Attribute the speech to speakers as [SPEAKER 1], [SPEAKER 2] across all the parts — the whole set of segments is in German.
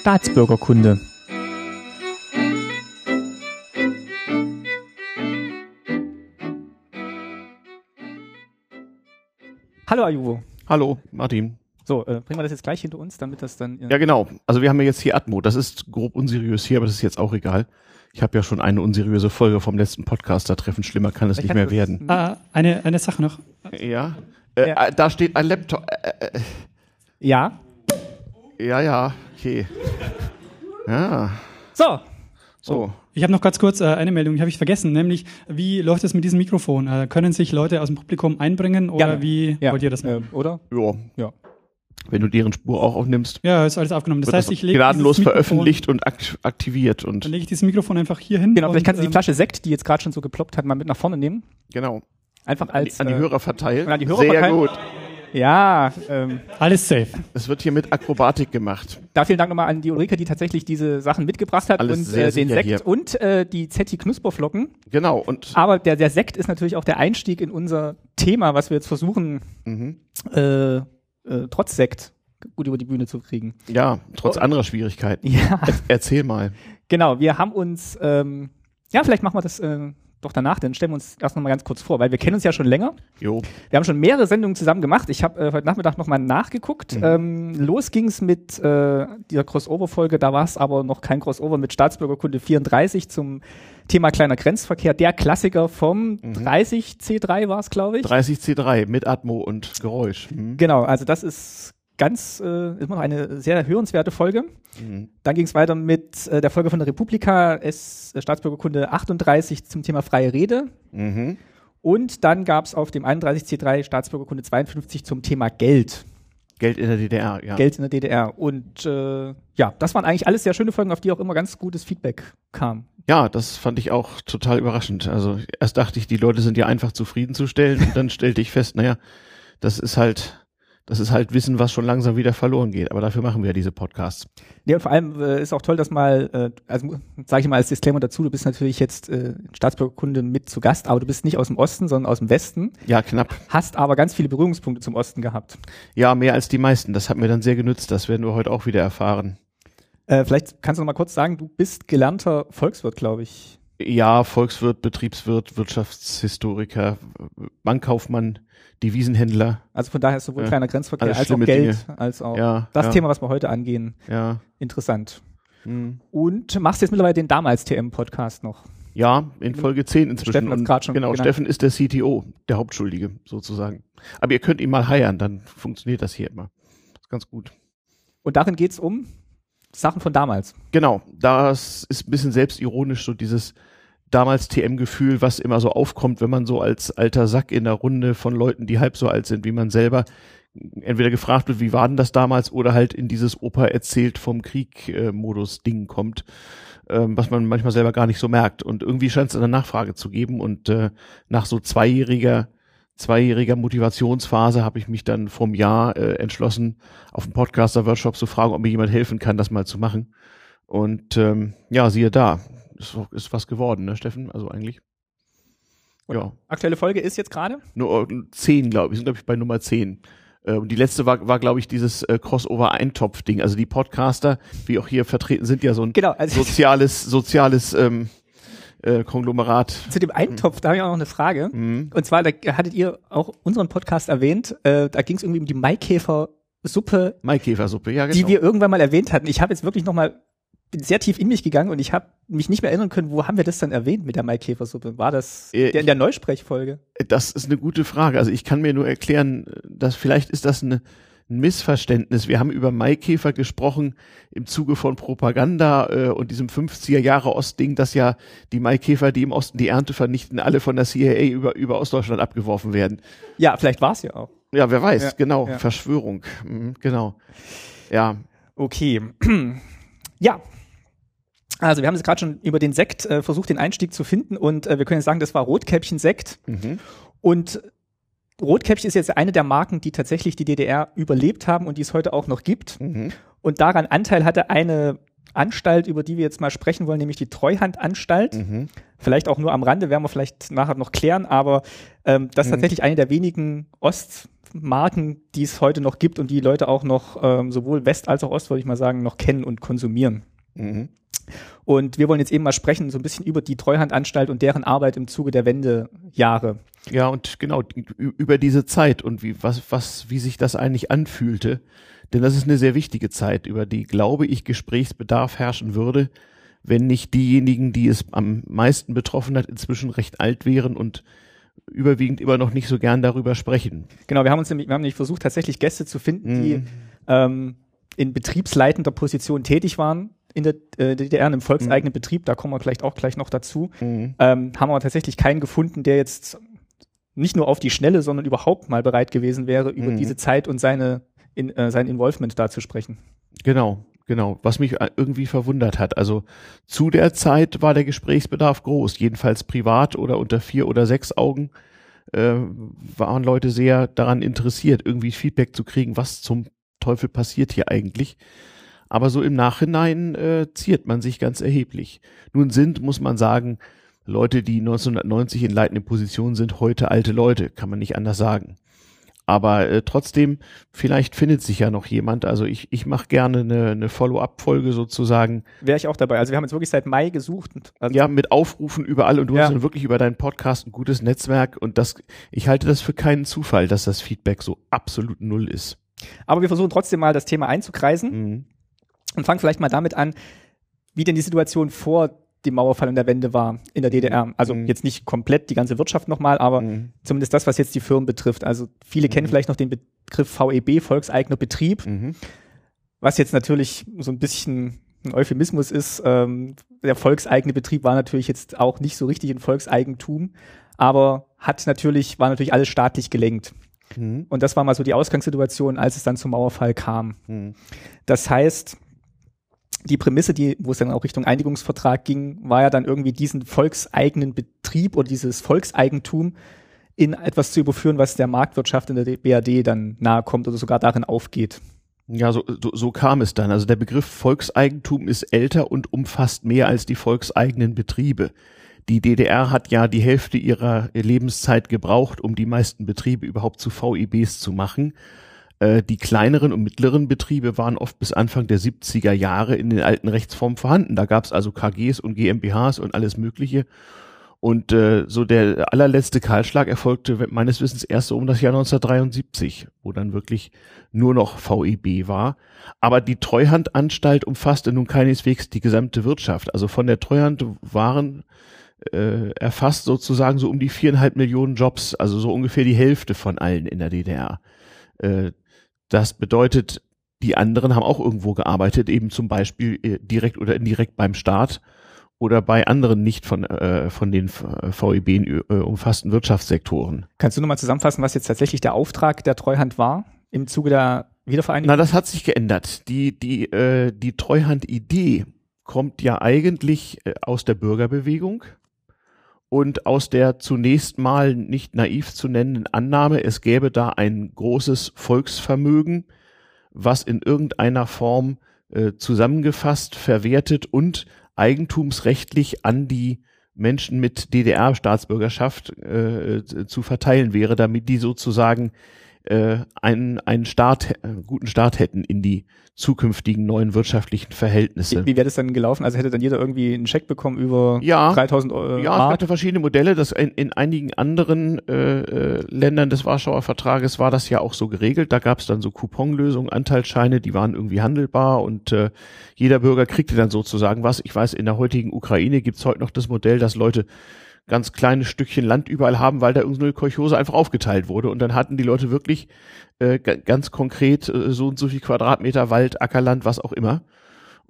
[SPEAKER 1] Staatsbürgerkunde. Hallo Ayuvo.
[SPEAKER 2] Hallo, Martin.
[SPEAKER 1] So, äh, bringen wir das jetzt gleich hinter uns, damit das dann.
[SPEAKER 2] Ja, genau. Also wir haben ja jetzt hier Atmo. Das ist grob unseriös hier, aber das ist jetzt auch egal. Ich habe ja schon eine unseriöse Folge vom letzten Podcast da treffen. Schlimmer kann es
[SPEAKER 1] Ich
[SPEAKER 2] nicht mehr werden.
[SPEAKER 3] Ah, eine, eine Sache noch.
[SPEAKER 2] Ja. Äh,
[SPEAKER 1] Ja.
[SPEAKER 2] äh, Da steht ein Laptop. Äh, äh,
[SPEAKER 1] Ja.
[SPEAKER 2] ja, ja, okay. Ja,
[SPEAKER 1] So.
[SPEAKER 2] so.
[SPEAKER 3] Ich habe noch ganz kurz äh, eine Meldung, die habe ich vergessen, nämlich wie läuft es mit diesem Mikrofon? Äh, können sich Leute aus dem Publikum einbringen oder
[SPEAKER 1] Gerne.
[SPEAKER 3] wie
[SPEAKER 1] Ja.
[SPEAKER 3] wollt ihr das machen?
[SPEAKER 1] Äh, oder?
[SPEAKER 2] Ja.
[SPEAKER 1] Ja.
[SPEAKER 2] Wenn du deren Spur auch aufnimmst,
[SPEAKER 3] Ja, ist alles aufgenommen. Das heißt, ich lege
[SPEAKER 2] gnadenlos veröffentlicht und ak aktiviert und
[SPEAKER 3] Dann lege ich dieses Mikrofon einfach hier hin.
[SPEAKER 1] Genau, vielleicht kannst du die
[SPEAKER 3] ähm,
[SPEAKER 1] Flasche Sekt, die jetzt gerade schon so geploppt hat, mal mit nach vorne nehmen.
[SPEAKER 2] genau
[SPEAKER 1] Einfach
[SPEAKER 2] an die,
[SPEAKER 1] als.
[SPEAKER 2] an die
[SPEAKER 1] äh,
[SPEAKER 2] Hörer verteilen.
[SPEAKER 1] an die Hörer
[SPEAKER 2] Sehr
[SPEAKER 1] verteilen.
[SPEAKER 2] gut.
[SPEAKER 1] Ja, ähm,
[SPEAKER 3] Alles safe.
[SPEAKER 2] Es wird hier mit Akrobatik gemacht.
[SPEAKER 1] da vielen Dank nochmal an die Ulrike, die tatsächlich diese Sachen mitgebracht hat
[SPEAKER 2] Alles
[SPEAKER 1] und
[SPEAKER 2] sehr
[SPEAKER 1] äh, den Sekt
[SPEAKER 2] hier.
[SPEAKER 1] und äh, die Zetti Knusperflocken.
[SPEAKER 2] Genau. Und
[SPEAKER 1] Aber der, der Sekt ist natürlich auch der Einstieg in unser Thema, was wir jetzt versuchen,
[SPEAKER 2] mhm.
[SPEAKER 1] äh, äh, trotz Sekt gut über die Bühne zu kriegen.
[SPEAKER 2] ja, trotz
[SPEAKER 1] Oh.
[SPEAKER 2] anderer Schwierigkeiten.
[SPEAKER 1] Ja,
[SPEAKER 2] Erzähl mal.
[SPEAKER 1] genau. Wir haben uns, ähm, ja, vielleicht machen wir das äh, doch danach, dann stellen wir uns erst noch mal ganz kurz vor, weil wir kennen uns ja schon länger.
[SPEAKER 2] Jo.
[SPEAKER 1] Wir haben schon mehrere Sendungen zusammen gemacht. Ich habe äh, heute Nachmittag nochmal nachgeguckt.
[SPEAKER 2] Mhm.
[SPEAKER 1] Ähm, los ging's mit äh, dieser Crossover-Folge, da war es aber noch kein Crossover mit Staatsbürgerkunde 34 zum Thema kleiner Grenzverkehr. Der Klassiker vom
[SPEAKER 2] Mhm.
[SPEAKER 1] 30C3 war es, glaube ich.
[SPEAKER 2] 30C3 mit Atmo und Geräusch. Mhm.
[SPEAKER 1] Genau, also das ist ganz, äh, immer noch eine sehr hörenswerte Folge.
[SPEAKER 2] Mhm.
[SPEAKER 1] Dann ging es weiter mit äh, der Folge von der Republika, S, äh, Staatsbürgerkunde 38 zum Thema freie Rede.
[SPEAKER 2] Mhm.
[SPEAKER 1] Und dann gab es auf dem 31C3 Staatsbürgerkunde 52 zum Thema Geld.
[SPEAKER 2] Geld in der DDR, ja.
[SPEAKER 1] Geld in der DDR. Und äh, ja, das waren eigentlich alles sehr schöne Folgen, auf die auch immer ganz gutes Feedback kam.
[SPEAKER 2] Ja, das fand ich auch total überraschend. Also erst dachte ich, die Leute sind ja einfach zufriedenzustellen und dann stellte ich fest, naja, das ist halt, das ist halt Wissen, was schon langsam wieder verloren geht. Aber dafür machen wir ja diese Podcasts.
[SPEAKER 1] Nee, und vor allem äh, ist auch toll, dass mal, äh, also sage ich mal als Disclaimer dazu, du bist natürlich jetzt äh, Staatsbürgerkunde mit zu Gast, aber du bist nicht aus dem Osten, sondern aus dem Westen,
[SPEAKER 2] Ja, knapp.
[SPEAKER 1] hast aber ganz viele Berührungspunkte zum Osten gehabt.
[SPEAKER 2] Ja, mehr als die meisten. Das hat mir dann sehr genützt. Das werden wir heute auch wieder erfahren.
[SPEAKER 1] Äh, vielleicht kannst du noch mal kurz sagen, du bist gelernter Volkswirt, glaube ich.
[SPEAKER 2] Ja, Volkswirt, Betriebswirt, Wirtschaftshistoriker, Bankkaufmann, Devisenhändler.
[SPEAKER 1] Also von daher ist sowohl
[SPEAKER 2] Ja,
[SPEAKER 1] kleiner Grenzverkehr als auch Geld, als auch
[SPEAKER 2] Ja,
[SPEAKER 1] das
[SPEAKER 2] ja,
[SPEAKER 1] Thema, was wir heute angehen,
[SPEAKER 2] Ja.
[SPEAKER 1] interessant.
[SPEAKER 2] Hm.
[SPEAKER 1] Und machst jetzt mittlerweile den damals TM-Podcast noch.
[SPEAKER 2] Ja, in Folge 10 inzwischen.
[SPEAKER 1] Steffen hat's grad schon
[SPEAKER 2] genau,
[SPEAKER 1] genannt.
[SPEAKER 2] Steffen ist der CTO, der Hauptschuldige sozusagen. Aber ihr könnt ihn mal heiern, dann funktioniert das hier immer. Das ist ganz gut.
[SPEAKER 1] Und darin geht's um Sachen von damals.
[SPEAKER 2] Genau, das ist ein bisschen selbstironisch, so dieses damals TM-Gefühl, was immer so aufkommt, wenn man so als alter Sack in der Runde von Leuten, die halb so alt sind wie man selber, entweder gefragt wird, wie war denn das damals, oder halt in dieses Opa erzählt vom Krieg-Modus-Ding kommt, ähm, was man manchmal selber gar nicht so merkt. Und irgendwie scheint es eine Nachfrage zu geben. Und äh, nach so zweijähriger zweijähriger Motivationsphase habe ich mich dann vom Jahr äh, entschlossen, auf dem Podcaster-Workshop zu fragen, ob mir jemand helfen kann, das mal zu machen. Und ähm, ja, siehe da, ist, ist was geworden, ne, Steffen? Also eigentlich. Ja,
[SPEAKER 1] Aktuelle Folge ist jetzt gerade.
[SPEAKER 2] nur äh, zehn, glaube ich, sind, glaube ich, bei Nummer zehn. Äh, Und die letzte war, war glaube ich, dieses äh, Crossover-Eintopf-Ding. Also die Podcaster, wie auch hier vertreten, sind ja so ein
[SPEAKER 1] Genau, also
[SPEAKER 2] soziales, soziales ähm, äh, Konglomerat.
[SPEAKER 1] zu dem Eintopf, da habe ich auch noch eine Frage.
[SPEAKER 2] Mhm.
[SPEAKER 1] Und zwar, da hattet ihr auch unseren Podcast erwähnt, äh, da ging es irgendwie um die Maikäfer-Suppe,
[SPEAKER 2] Maikäfersuppe, ja, genau.
[SPEAKER 1] die wir irgendwann mal erwähnt hatten. Ich habe jetzt wirklich noch mal bin sehr tief in mich gegangen und ich habe mich nicht mehr erinnern können, wo haben wir das dann erwähnt mit der Maikäfersuppe? War das
[SPEAKER 2] Äh,
[SPEAKER 1] in der Neusprechfolge?
[SPEAKER 2] Das ist eine gute Frage. Also ich kann mir nur erklären, dass vielleicht ist das eine, ein Missverständnis. Wir haben über Maikäfer gesprochen im Zuge von Propaganda äh, und diesem 50er Jahre Ostding, dass ja die Maikäfer, die im Osten die Ernte vernichten, alle von der CIA über, über Ostdeutschland abgeworfen werden.
[SPEAKER 1] Ja, vielleicht war es ja auch.
[SPEAKER 2] Ja, wer weiß,
[SPEAKER 1] Ja,
[SPEAKER 2] genau.
[SPEAKER 1] ja.
[SPEAKER 2] Verschwörung. Mhm, genau. Ja.
[SPEAKER 1] Okay. ja. Also wir haben jetzt gerade schon über den Sekt äh, versucht, den Einstieg zu finden und äh, wir können jetzt sagen, das war Rotkäppchen-Sekt.
[SPEAKER 2] Mhm.
[SPEAKER 1] Und Rotkäppchen ist jetzt eine der Marken, die tatsächlich die DDR überlebt haben und die es heute auch noch gibt.
[SPEAKER 2] Mhm.
[SPEAKER 1] Und daran Anteil hatte eine Anstalt, über die wir jetzt mal sprechen wollen, nämlich die Treuhandanstalt.
[SPEAKER 2] Mhm.
[SPEAKER 1] Vielleicht auch nur am Rande, werden wir vielleicht nachher noch klären, aber ähm, das ist
[SPEAKER 2] Mhm.
[SPEAKER 1] tatsächlich eine der wenigen Marken, die es heute noch gibt und die Leute auch noch ähm, sowohl West als auch Ost, würde ich mal sagen, noch kennen und konsumieren. Mhm. Und wir wollen jetzt eben mal sprechen, so ein bisschen über die Treuhandanstalt und deren Arbeit im Zuge der Wendejahre.
[SPEAKER 2] Ja, und genau, über diese Zeit und wie, was, was, wie sich das eigentlich anfühlte. Denn das ist eine sehr wichtige Zeit, über die, glaube ich, Gesprächsbedarf herrschen würde, wenn nicht diejenigen, die es am meisten betroffen hat, inzwischen recht alt wären und überwiegend immer noch nicht so gern darüber sprechen.
[SPEAKER 1] Genau, wir haben uns nämlich, wir haben nämlich versucht, tatsächlich Gäste zu finden, die mhm. ähm, in betriebsleitender Position tätig waren in der äh, DDR, in einem volkseigenen mhm. Betrieb, da kommen wir vielleicht auch gleich noch dazu, mhm. ähm, haben wir tatsächlich keinen gefunden, der jetzt nicht nur auf die Schnelle, sondern überhaupt mal bereit gewesen wäre, über mhm. diese Zeit und seine, in, äh, sein Involvement da zu sprechen.
[SPEAKER 2] Genau, genau. Was mich irgendwie verwundert hat. Also zu der Zeit war der Gesprächsbedarf groß, jedenfalls privat oder unter vier oder sechs Augen äh, waren Leute sehr daran interessiert, irgendwie Feedback zu kriegen, was zum Teufel passiert hier eigentlich. Aber so im Nachhinein äh, ziert man sich ganz erheblich. Nun sind, muss man sagen, Leute, die 1990 in leitenden Positionen sind, heute alte Leute, kann man nicht anders sagen. Aber äh, trotzdem, vielleicht findet sich ja noch jemand. Also ich, ich mache gerne eine, eine Follow-up-Folge sozusagen.
[SPEAKER 1] Wäre ich auch dabei. Also wir haben jetzt wirklich seit Mai gesucht.
[SPEAKER 2] Also ja, mit Aufrufen überall und du ja. hast dann wirklich über deinen Podcast ein gutes Netzwerk und das, ich halte das für keinen Zufall, dass das Feedback so absolut null ist.
[SPEAKER 1] Aber wir versuchen trotzdem mal das Thema einzukreisen. Mhm und fangen vielleicht mal damit an, wie denn die Situation vor dem Mauerfall und der Wende war in der DDR. Also mhm. jetzt nicht komplett die ganze Wirtschaft nochmal, aber mhm. zumindest das, was jetzt die Firmen betrifft. Also viele mhm. kennen vielleicht noch den Begriff VEB, Volkseigener Betrieb, mhm. was jetzt natürlich so ein bisschen ein Euphemismus ist. Ähm, der volkseigene Betrieb war natürlich jetzt auch nicht so richtig ein Volkseigentum, aber hat natürlich, war natürlich alles staatlich gelenkt. Mhm. Und das war mal so die Ausgangssituation, als es dann zum Mauerfall kam. Mhm. Das heißt, die Prämisse, die, wo es dann auch Richtung Einigungsvertrag ging, war ja dann irgendwie diesen volkseigenen Betrieb oder dieses Volkseigentum in etwas zu überführen, was der Marktwirtschaft in der BRD dann nahe kommt oder sogar darin aufgeht.
[SPEAKER 2] Ja, so, so, so kam es dann. Also der Begriff Volkseigentum ist älter und umfasst mehr als die volkseigenen Betriebe. Die DDR hat ja die Hälfte ihrer Lebenszeit gebraucht, um die meisten Betriebe überhaupt zu VIBs zu machen. Äh, die kleineren und mittleren Betriebe waren oft bis Anfang der 70er Jahre in den alten Rechtsformen vorhanden. Da gab es also KGs und GmbHs und alles Mögliche. Und äh, so der allerletzte Kahlschlag erfolgte meines Wissens erst so um das Jahr 1973, wo dann wirklich nur noch VEB war. Aber die Treuhandanstalt umfasste nun keineswegs die gesamte Wirtschaft. Also von der Treuhand waren äh, erfasst sozusagen so um die viereinhalb Millionen Jobs, also so ungefähr die Hälfte von allen in der DDR. Äh, das bedeutet, die anderen haben auch irgendwo gearbeitet, eben zum Beispiel äh, direkt oder indirekt beim Staat oder bei anderen nicht von, äh, von den VEB äh, umfassten Wirtschaftssektoren.
[SPEAKER 1] Kannst du nochmal zusammenfassen, was jetzt tatsächlich der Auftrag der Treuhand war im Zuge der Wiedervereinigung?
[SPEAKER 2] Na, das hat sich geändert. Die, die, äh, die Treuhand-Idee kommt ja eigentlich äh, aus der Bürgerbewegung und aus der zunächst mal nicht naiv zu nennenden Annahme, es gäbe da ein großes Volksvermögen, was in irgendeiner Form äh, zusammengefasst, verwertet und eigentumsrechtlich an die Menschen mit DDR-Staatsbürgerschaft äh, zu verteilen wäre, damit die sozusagen äh, einen, einen Start, äh, guten Start hätten in die zukünftigen neuen wirtschaftlichen Verhältnisse.
[SPEAKER 1] Wie, wie wäre das dann gelaufen? Also hätte dann jeder irgendwie einen Scheck bekommen über
[SPEAKER 2] ja,
[SPEAKER 1] 3000 Euro?
[SPEAKER 2] Ja, Mark? es gab verschiedene Modelle. Das in, in einigen anderen äh, äh, Ländern des Warschauer Vertrages war das ja auch so geregelt. Da gab es dann so Couponlösungen, Anteilsscheine, die waren irgendwie handelbar und äh, jeder Bürger kriegte dann sozusagen was. Ich weiß, in der heutigen Ukraine gibt's heute noch das Modell, dass Leute ganz kleines Stückchen Land überall haben, weil da irgendeine Kolchose einfach aufgeteilt wurde. Und dann hatten die Leute wirklich äh, ganz konkret äh, so und so viel Quadratmeter Wald, Ackerland, was auch immer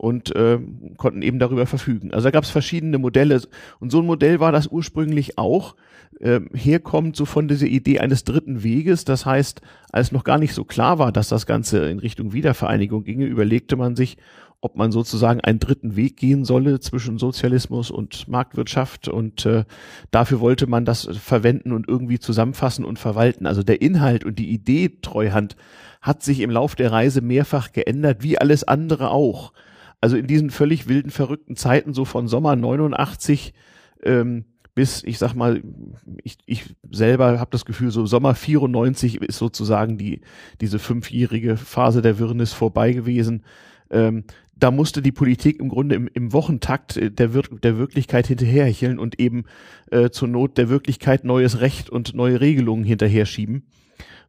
[SPEAKER 2] und äh, konnten eben darüber verfügen. Also da gab es verschiedene Modelle und so ein Modell war das ursprünglich auch. Äh, herkommt so von dieser Idee eines dritten Weges. Das heißt, als noch gar nicht so klar war, dass das Ganze in Richtung Wiedervereinigung ginge, überlegte man sich, ob man sozusagen einen dritten Weg gehen solle zwischen Sozialismus und Marktwirtschaft und äh, dafür wollte man das verwenden und irgendwie zusammenfassen und verwalten. Also der Inhalt und die Idee Treuhand hat sich im Lauf der Reise mehrfach geändert, wie alles andere auch. Also in diesen völlig wilden, verrückten Zeiten, so von Sommer 89 ähm, bis, ich sag mal, ich, ich selber habe das Gefühl, so Sommer 94 ist sozusagen die diese fünfjährige Phase der Wirrnis vorbei gewesen. Ähm, da musste die Politik im Grunde im, im Wochentakt äh, der, Wir der Wirklichkeit hinterherhecheln und eben äh, zur Not der Wirklichkeit neues Recht und neue Regelungen hinterher schieben.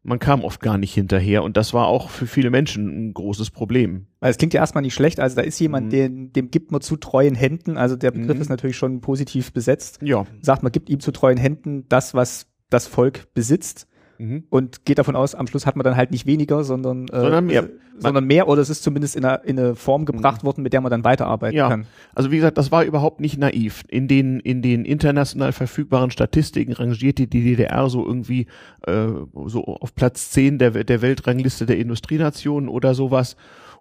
[SPEAKER 2] Man kam oft gar nicht hinterher und das war auch für viele Menschen ein großes Problem.
[SPEAKER 1] Weil es klingt ja erstmal nicht schlecht, also da ist jemand, mhm. den, dem gibt man zu treuen Händen, also der Begriff mhm. ist natürlich schon positiv besetzt.
[SPEAKER 2] Ja.
[SPEAKER 1] Sagt, man gibt ihm zu treuen Händen das, was das Volk besitzt mhm. und geht davon aus, am Schluss hat man dann halt nicht weniger, sondern,
[SPEAKER 2] äh, sondern mehr.
[SPEAKER 1] sondern mehr oder es ist zumindest in eine, in eine Form gebracht mhm. worden, mit der man dann weiterarbeiten ja. kann.
[SPEAKER 2] Also wie gesagt, das war überhaupt nicht naiv. In den, in den international verfügbaren Statistiken rangiert die DDR so irgendwie äh, so auf Platz 10 der, der Weltrangliste der Industrienationen oder sowas.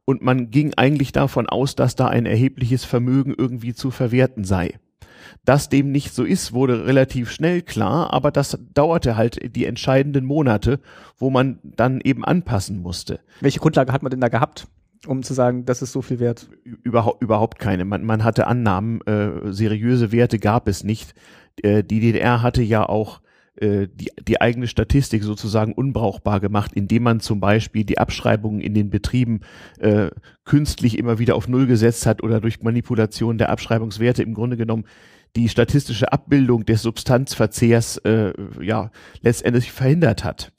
[SPEAKER 2] Und man ging eigentlich davon aus, dass da ein erhebliches Vermögen irgendwie zu verwerten sei. Dass dem nicht so ist, wurde relativ schnell klar, aber das dauerte halt die entscheidenden Monate, wo man dann eben anpassen musste.
[SPEAKER 1] Welche Grundlage hat man denn da gehabt? um zu sagen, das ist so viel wert?
[SPEAKER 2] Überhaupt, überhaupt keine. Man, man hatte Annahmen, äh, seriöse Werte gab es nicht. Äh, die DDR hatte ja auch äh, die, die eigene Statistik sozusagen unbrauchbar gemacht, indem man zum Beispiel die Abschreibungen in den Betrieben äh, künstlich immer wieder auf Null gesetzt hat oder durch Manipulation der Abschreibungswerte im Grunde genommen die statistische Abbildung des Substanzverzehrs äh, ja letztendlich verhindert hat.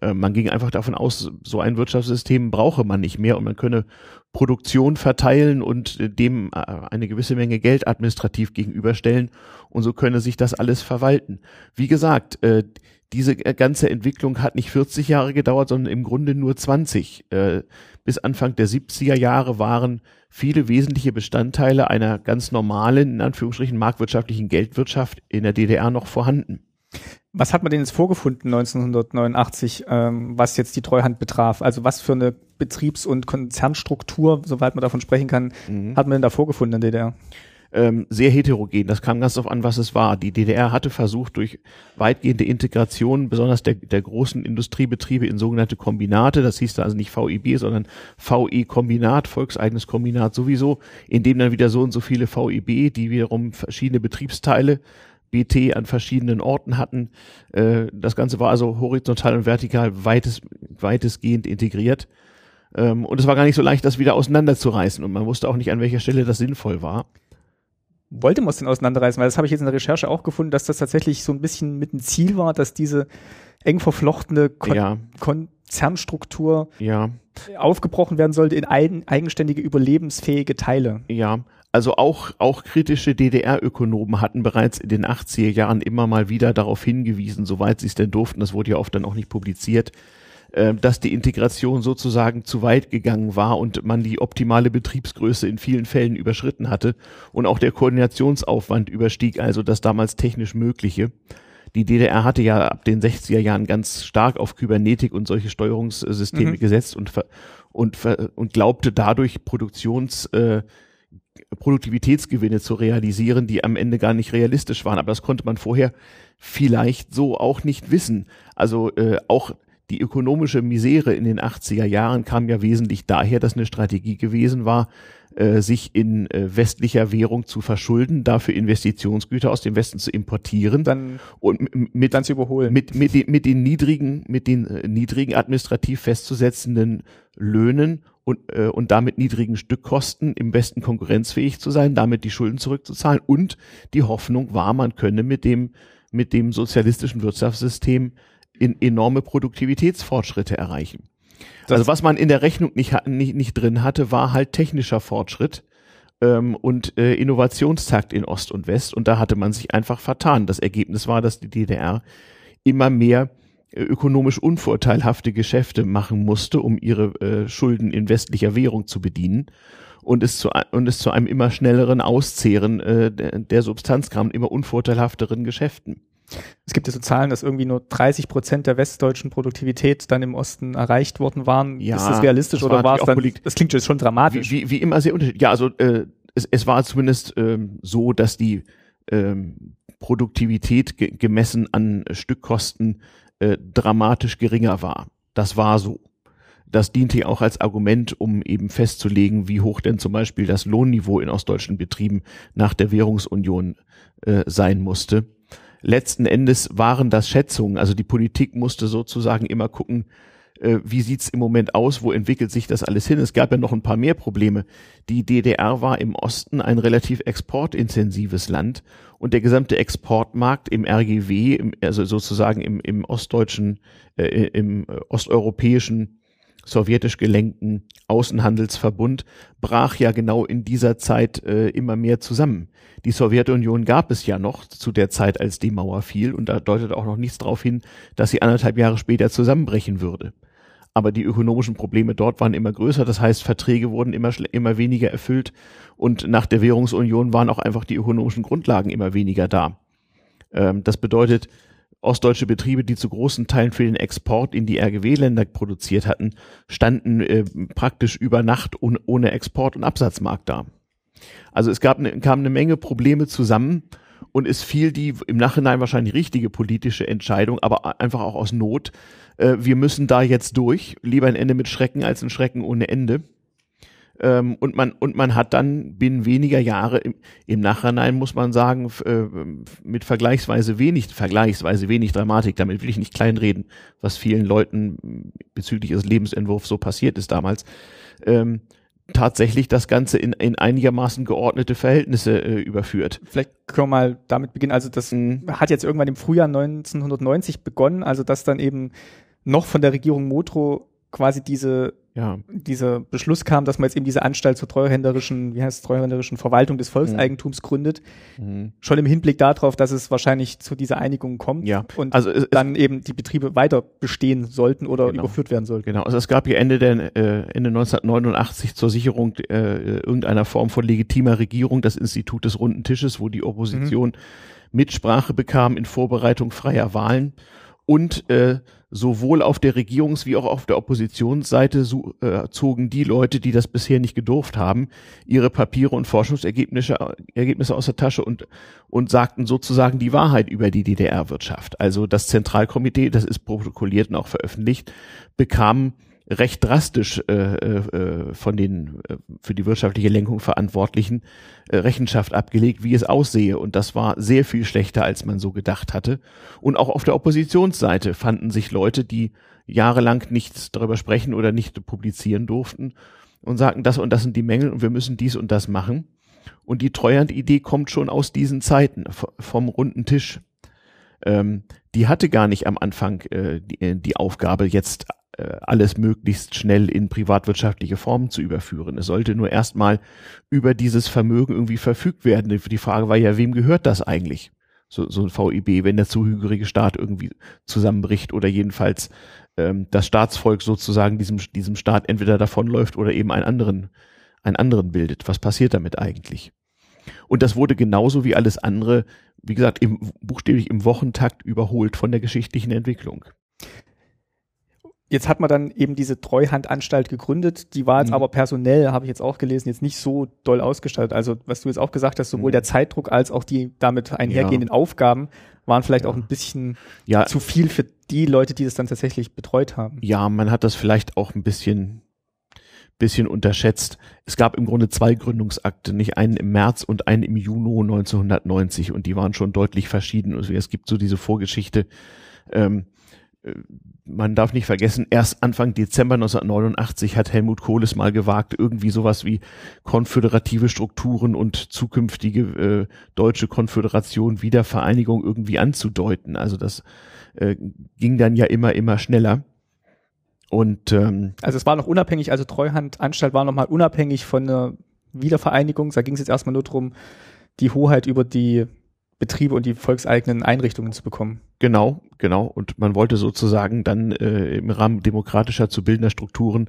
[SPEAKER 2] Äh, man ging einfach davon aus, so ein Wirtschaftssystem brauche man nicht mehr und man könne Produktion verteilen und dem äh, eine gewisse Menge Geld administrativ gegenüberstellen und so könne sich das alles verwalten. Wie gesagt, äh, diese ganze Entwicklung hat nicht 40 Jahre gedauert, sondern im Grunde nur 20. Bis Anfang der 70er Jahre waren viele wesentliche Bestandteile einer ganz normalen, in Anführungsstrichen, marktwirtschaftlichen Geldwirtschaft in der DDR noch vorhanden.
[SPEAKER 1] Was hat man denn jetzt vorgefunden 1989, ähm, was jetzt die Treuhand betraf? Also was für eine Betriebs- und Konzernstruktur, soweit man davon sprechen kann, mhm. hat man denn da vorgefunden in der DDR?
[SPEAKER 2] Ähm, sehr heterogen. Das kam ganz darauf an, was es war. Die DDR hatte versucht, durch weitgehende Integration, besonders der, der großen Industriebetriebe in sogenannte Kombinate, das hieß da also nicht VIB, sondern VE-Kombinat, volkseigenes Kombinat sowieso, in dem dann wieder so und so viele VIB, die wiederum verschiedene Betriebsteile BT an verschiedenen Orten hatten. Äh, das Ganze war also horizontal und vertikal weites, weitestgehend integriert. Ähm, und es war gar nicht so leicht, das wieder auseinanderzureißen. Und man wusste auch nicht, an welcher Stelle das sinnvoll war
[SPEAKER 1] wollte man es denn auseinanderreißen? Weil das habe ich jetzt in der Recherche auch gefunden, dass das tatsächlich so ein bisschen mit dem Ziel war, dass diese eng verflochtene Kon ja. Konzernstruktur
[SPEAKER 2] ja.
[SPEAKER 1] aufgebrochen werden sollte in ein, eigenständige, überlebensfähige Teile.
[SPEAKER 2] Ja, also auch, auch kritische DDR-Ökonomen hatten bereits in den 80er Jahren immer mal wieder darauf hingewiesen, soweit sie es denn durften, das wurde ja oft dann auch nicht publiziert, äh, dass die Integration sozusagen zu weit gegangen war und man die optimale Betriebsgröße in vielen Fällen überschritten hatte und auch der Koordinationsaufwand überstieg also das damals technisch Mögliche. Die DDR hatte ja ab den 60er Jahren ganz stark auf Kybernetik und solche Steuerungssysteme mhm. gesetzt und, und, und glaubte dadurch Produktions, äh, Produktivitätsgewinne zu realisieren, die am Ende gar nicht realistisch waren. Aber das konnte man vorher vielleicht so auch nicht wissen. Also äh, auch die ökonomische Misere in den 80er Jahren kam ja wesentlich daher, dass eine Strategie gewesen war, äh, sich in äh, westlicher Währung zu verschulden, dafür Investitionsgüter aus dem Westen zu importieren
[SPEAKER 1] dann
[SPEAKER 2] und mit
[SPEAKER 1] dann zu überholen.
[SPEAKER 2] Mit, mit, den, mit den niedrigen, mit den äh, niedrigen administrativ festzusetzenden Löhnen und, äh, und damit niedrigen Stückkosten im Westen konkurrenzfähig zu sein, damit die Schulden zurückzuzahlen und die Hoffnung war, man könne mit dem mit dem sozialistischen Wirtschaftssystem in enorme Produktivitätsfortschritte erreichen. Das also was man in der Rechnung nicht, nicht, nicht drin hatte, war halt technischer Fortschritt ähm, und äh, Innovationstakt in Ost und West. Und da hatte man sich einfach vertan. Das Ergebnis war, dass die DDR immer mehr äh, ökonomisch unvorteilhafte Geschäfte machen musste, um ihre äh, Schulden in westlicher Währung zu bedienen und es zu, und es zu einem immer schnelleren Auszehren äh, der, der Substanz kam, immer unvorteilhafteren Geschäften.
[SPEAKER 1] Es gibt ja so Zahlen, dass irgendwie nur 30 Prozent der westdeutschen Produktivität dann im Osten erreicht worden waren.
[SPEAKER 2] Ja,
[SPEAKER 1] ist das realistisch das oder war es dann? Das klingt jetzt schon dramatisch.
[SPEAKER 2] Wie, wie, wie immer sehr unterschiedlich. Ja, also äh, es, es war zumindest ähm, so, dass die ähm, Produktivität ge gemessen an Stückkosten äh, dramatisch geringer war. Das war so. das diente auch als Argument, um eben festzulegen, wie hoch denn zum Beispiel das Lohnniveau in ostdeutschen Betrieben nach der Währungsunion äh, sein musste. Letzten Endes waren das Schätzungen, also die Politik musste sozusagen immer gucken, äh, wie sieht's im Moment aus, wo entwickelt sich das alles hin. Es gab ja noch ein paar mehr Probleme. Die DDR war im Osten ein relativ exportintensives Land und der gesamte Exportmarkt im RGW, also sozusagen im, im ostdeutschen, äh, im osteuropäischen sowjetisch gelenkten Außenhandelsverbund brach ja genau in dieser Zeit äh, immer mehr zusammen. Die Sowjetunion gab es ja noch zu der Zeit, als die Mauer fiel, und da deutet auch noch nichts darauf hin, dass sie anderthalb Jahre später zusammenbrechen würde aber die ökonomischen Probleme dort waren immer größer. Das heißt, Verträge wurden immer, immer weniger erfüllt und nach der Währungsunion waren auch einfach die ökonomischen Grundlagen immer weniger da. Ähm, das bedeutet, ostdeutsche Betriebe, die zu großen Teilen für den Export in die RGW-Länder produziert hatten, standen äh, praktisch über Nacht un ohne Export- und Absatzmarkt da. Also es gab eine, kam eine Menge Probleme zusammen und es fiel die im Nachhinein wahrscheinlich richtige politische Entscheidung, aber einfach auch aus Not, äh, wir müssen da jetzt durch. Lieber ein Ende mit Schrecken als ein Schrecken ohne Ende. Ähm, und man und man hat dann binnen weniger Jahre im, im Nachhinein muss man sagen äh, mit vergleichsweise wenig vergleichsweise wenig Dramatik. Damit will ich nicht kleinreden, was vielen Leuten bezüglich ihres Lebensentwurfs so passiert ist damals. Ähm, tatsächlich das Ganze in, in einigermaßen geordnete Verhältnisse äh, überführt.
[SPEAKER 1] Vielleicht können wir mal damit beginnen. Also das mhm. hat jetzt irgendwann im Frühjahr 1990 begonnen, also dass dann eben noch von der Regierung Motro quasi diese ja. dieser Beschluss kam, dass man jetzt eben diese Anstalt zur treuhänderischen, wie heißt es, treuhänderischen Verwaltung des Volkseigentums mhm. gründet, mhm. schon im Hinblick darauf, dass es wahrscheinlich zu dieser Einigung kommt
[SPEAKER 2] ja.
[SPEAKER 1] und
[SPEAKER 2] also es,
[SPEAKER 1] dann eben die Betriebe weiter bestehen sollten oder genau. überführt werden sollten.
[SPEAKER 2] Genau, also es gab hier Ende der äh, Ende 1989 zur Sicherung äh, irgendeiner Form von legitimer Regierung das Institut des runden Tisches, wo die Opposition mhm. Mitsprache bekam in Vorbereitung freier Wahlen und äh, sowohl auf der Regierungs- wie auch auf der Oppositionsseite so, äh, zogen die Leute, die das bisher nicht gedurft haben, ihre Papiere und Forschungsergebnisse Ergebnisse aus der Tasche und, und sagten sozusagen die Wahrheit über die DDR-Wirtschaft. Also das Zentralkomitee, das ist protokolliert und auch veröffentlicht, bekam recht drastisch äh, äh, von den äh, für die wirtschaftliche Lenkung Verantwortlichen äh, Rechenschaft abgelegt, wie es aussehe. Und das war sehr viel schlechter, als man so gedacht hatte. Und auch auf der Oppositionsseite fanden sich Leute, die jahrelang nichts darüber sprechen oder nicht publizieren durften und sagten, das und das sind die Mängel und wir müssen dies und das machen. Und die Treuhand-Idee kommt schon aus diesen Zeiten, vom runden Tisch. Ähm, die hatte gar nicht am Anfang äh, die, äh, die Aufgabe, jetzt äh, alles möglichst schnell in privatwirtschaftliche Formen zu überführen. Es sollte nur erstmal über dieses Vermögen irgendwie verfügt werden. Die Frage war ja, wem gehört das eigentlich? So, so ein VIB, wenn der zuhörige Staat irgendwie zusammenbricht oder jedenfalls ähm, das Staatsvolk sozusagen diesem, diesem Staat entweder davonläuft oder eben einen anderen, einen anderen bildet. Was passiert damit eigentlich? Und das wurde genauso wie alles andere, wie gesagt, im, buchstäblich im Wochentakt überholt von der geschichtlichen Entwicklung.
[SPEAKER 1] Jetzt hat man dann eben diese Treuhandanstalt gegründet. Die war jetzt mhm. aber personell, habe ich jetzt auch gelesen, jetzt nicht so doll ausgestaltet. Also was du jetzt auch gesagt hast, sowohl mhm. der Zeitdruck als auch die damit einhergehenden ja. Aufgaben waren vielleicht ja. auch ein bisschen ja. zu viel für die Leute, die das dann tatsächlich betreut haben.
[SPEAKER 2] Ja, man hat das vielleicht auch ein bisschen bisschen unterschätzt. Es gab im Grunde zwei Gründungsakte, nicht einen im März und einen im Juni 1990 und die waren schon deutlich verschieden. Also es gibt so diese Vorgeschichte. Ähm, äh, man darf nicht vergessen, erst Anfang Dezember 1989 hat Helmut Kohl es mal gewagt, irgendwie sowas wie konföderative Strukturen und zukünftige äh, deutsche Konföderation, Wiedervereinigung irgendwie anzudeuten. Also das äh, ging dann ja immer, immer schneller. Und ähm,
[SPEAKER 1] also es war noch unabhängig, also Treuhandanstalt war nochmal unabhängig von der Wiedervereinigung. Da ging es jetzt erstmal nur darum, die Hoheit über die Betriebe und die volkseigenen Einrichtungen zu bekommen.
[SPEAKER 2] Genau, genau. Und man wollte sozusagen dann äh, im Rahmen demokratischer zu bildender Strukturen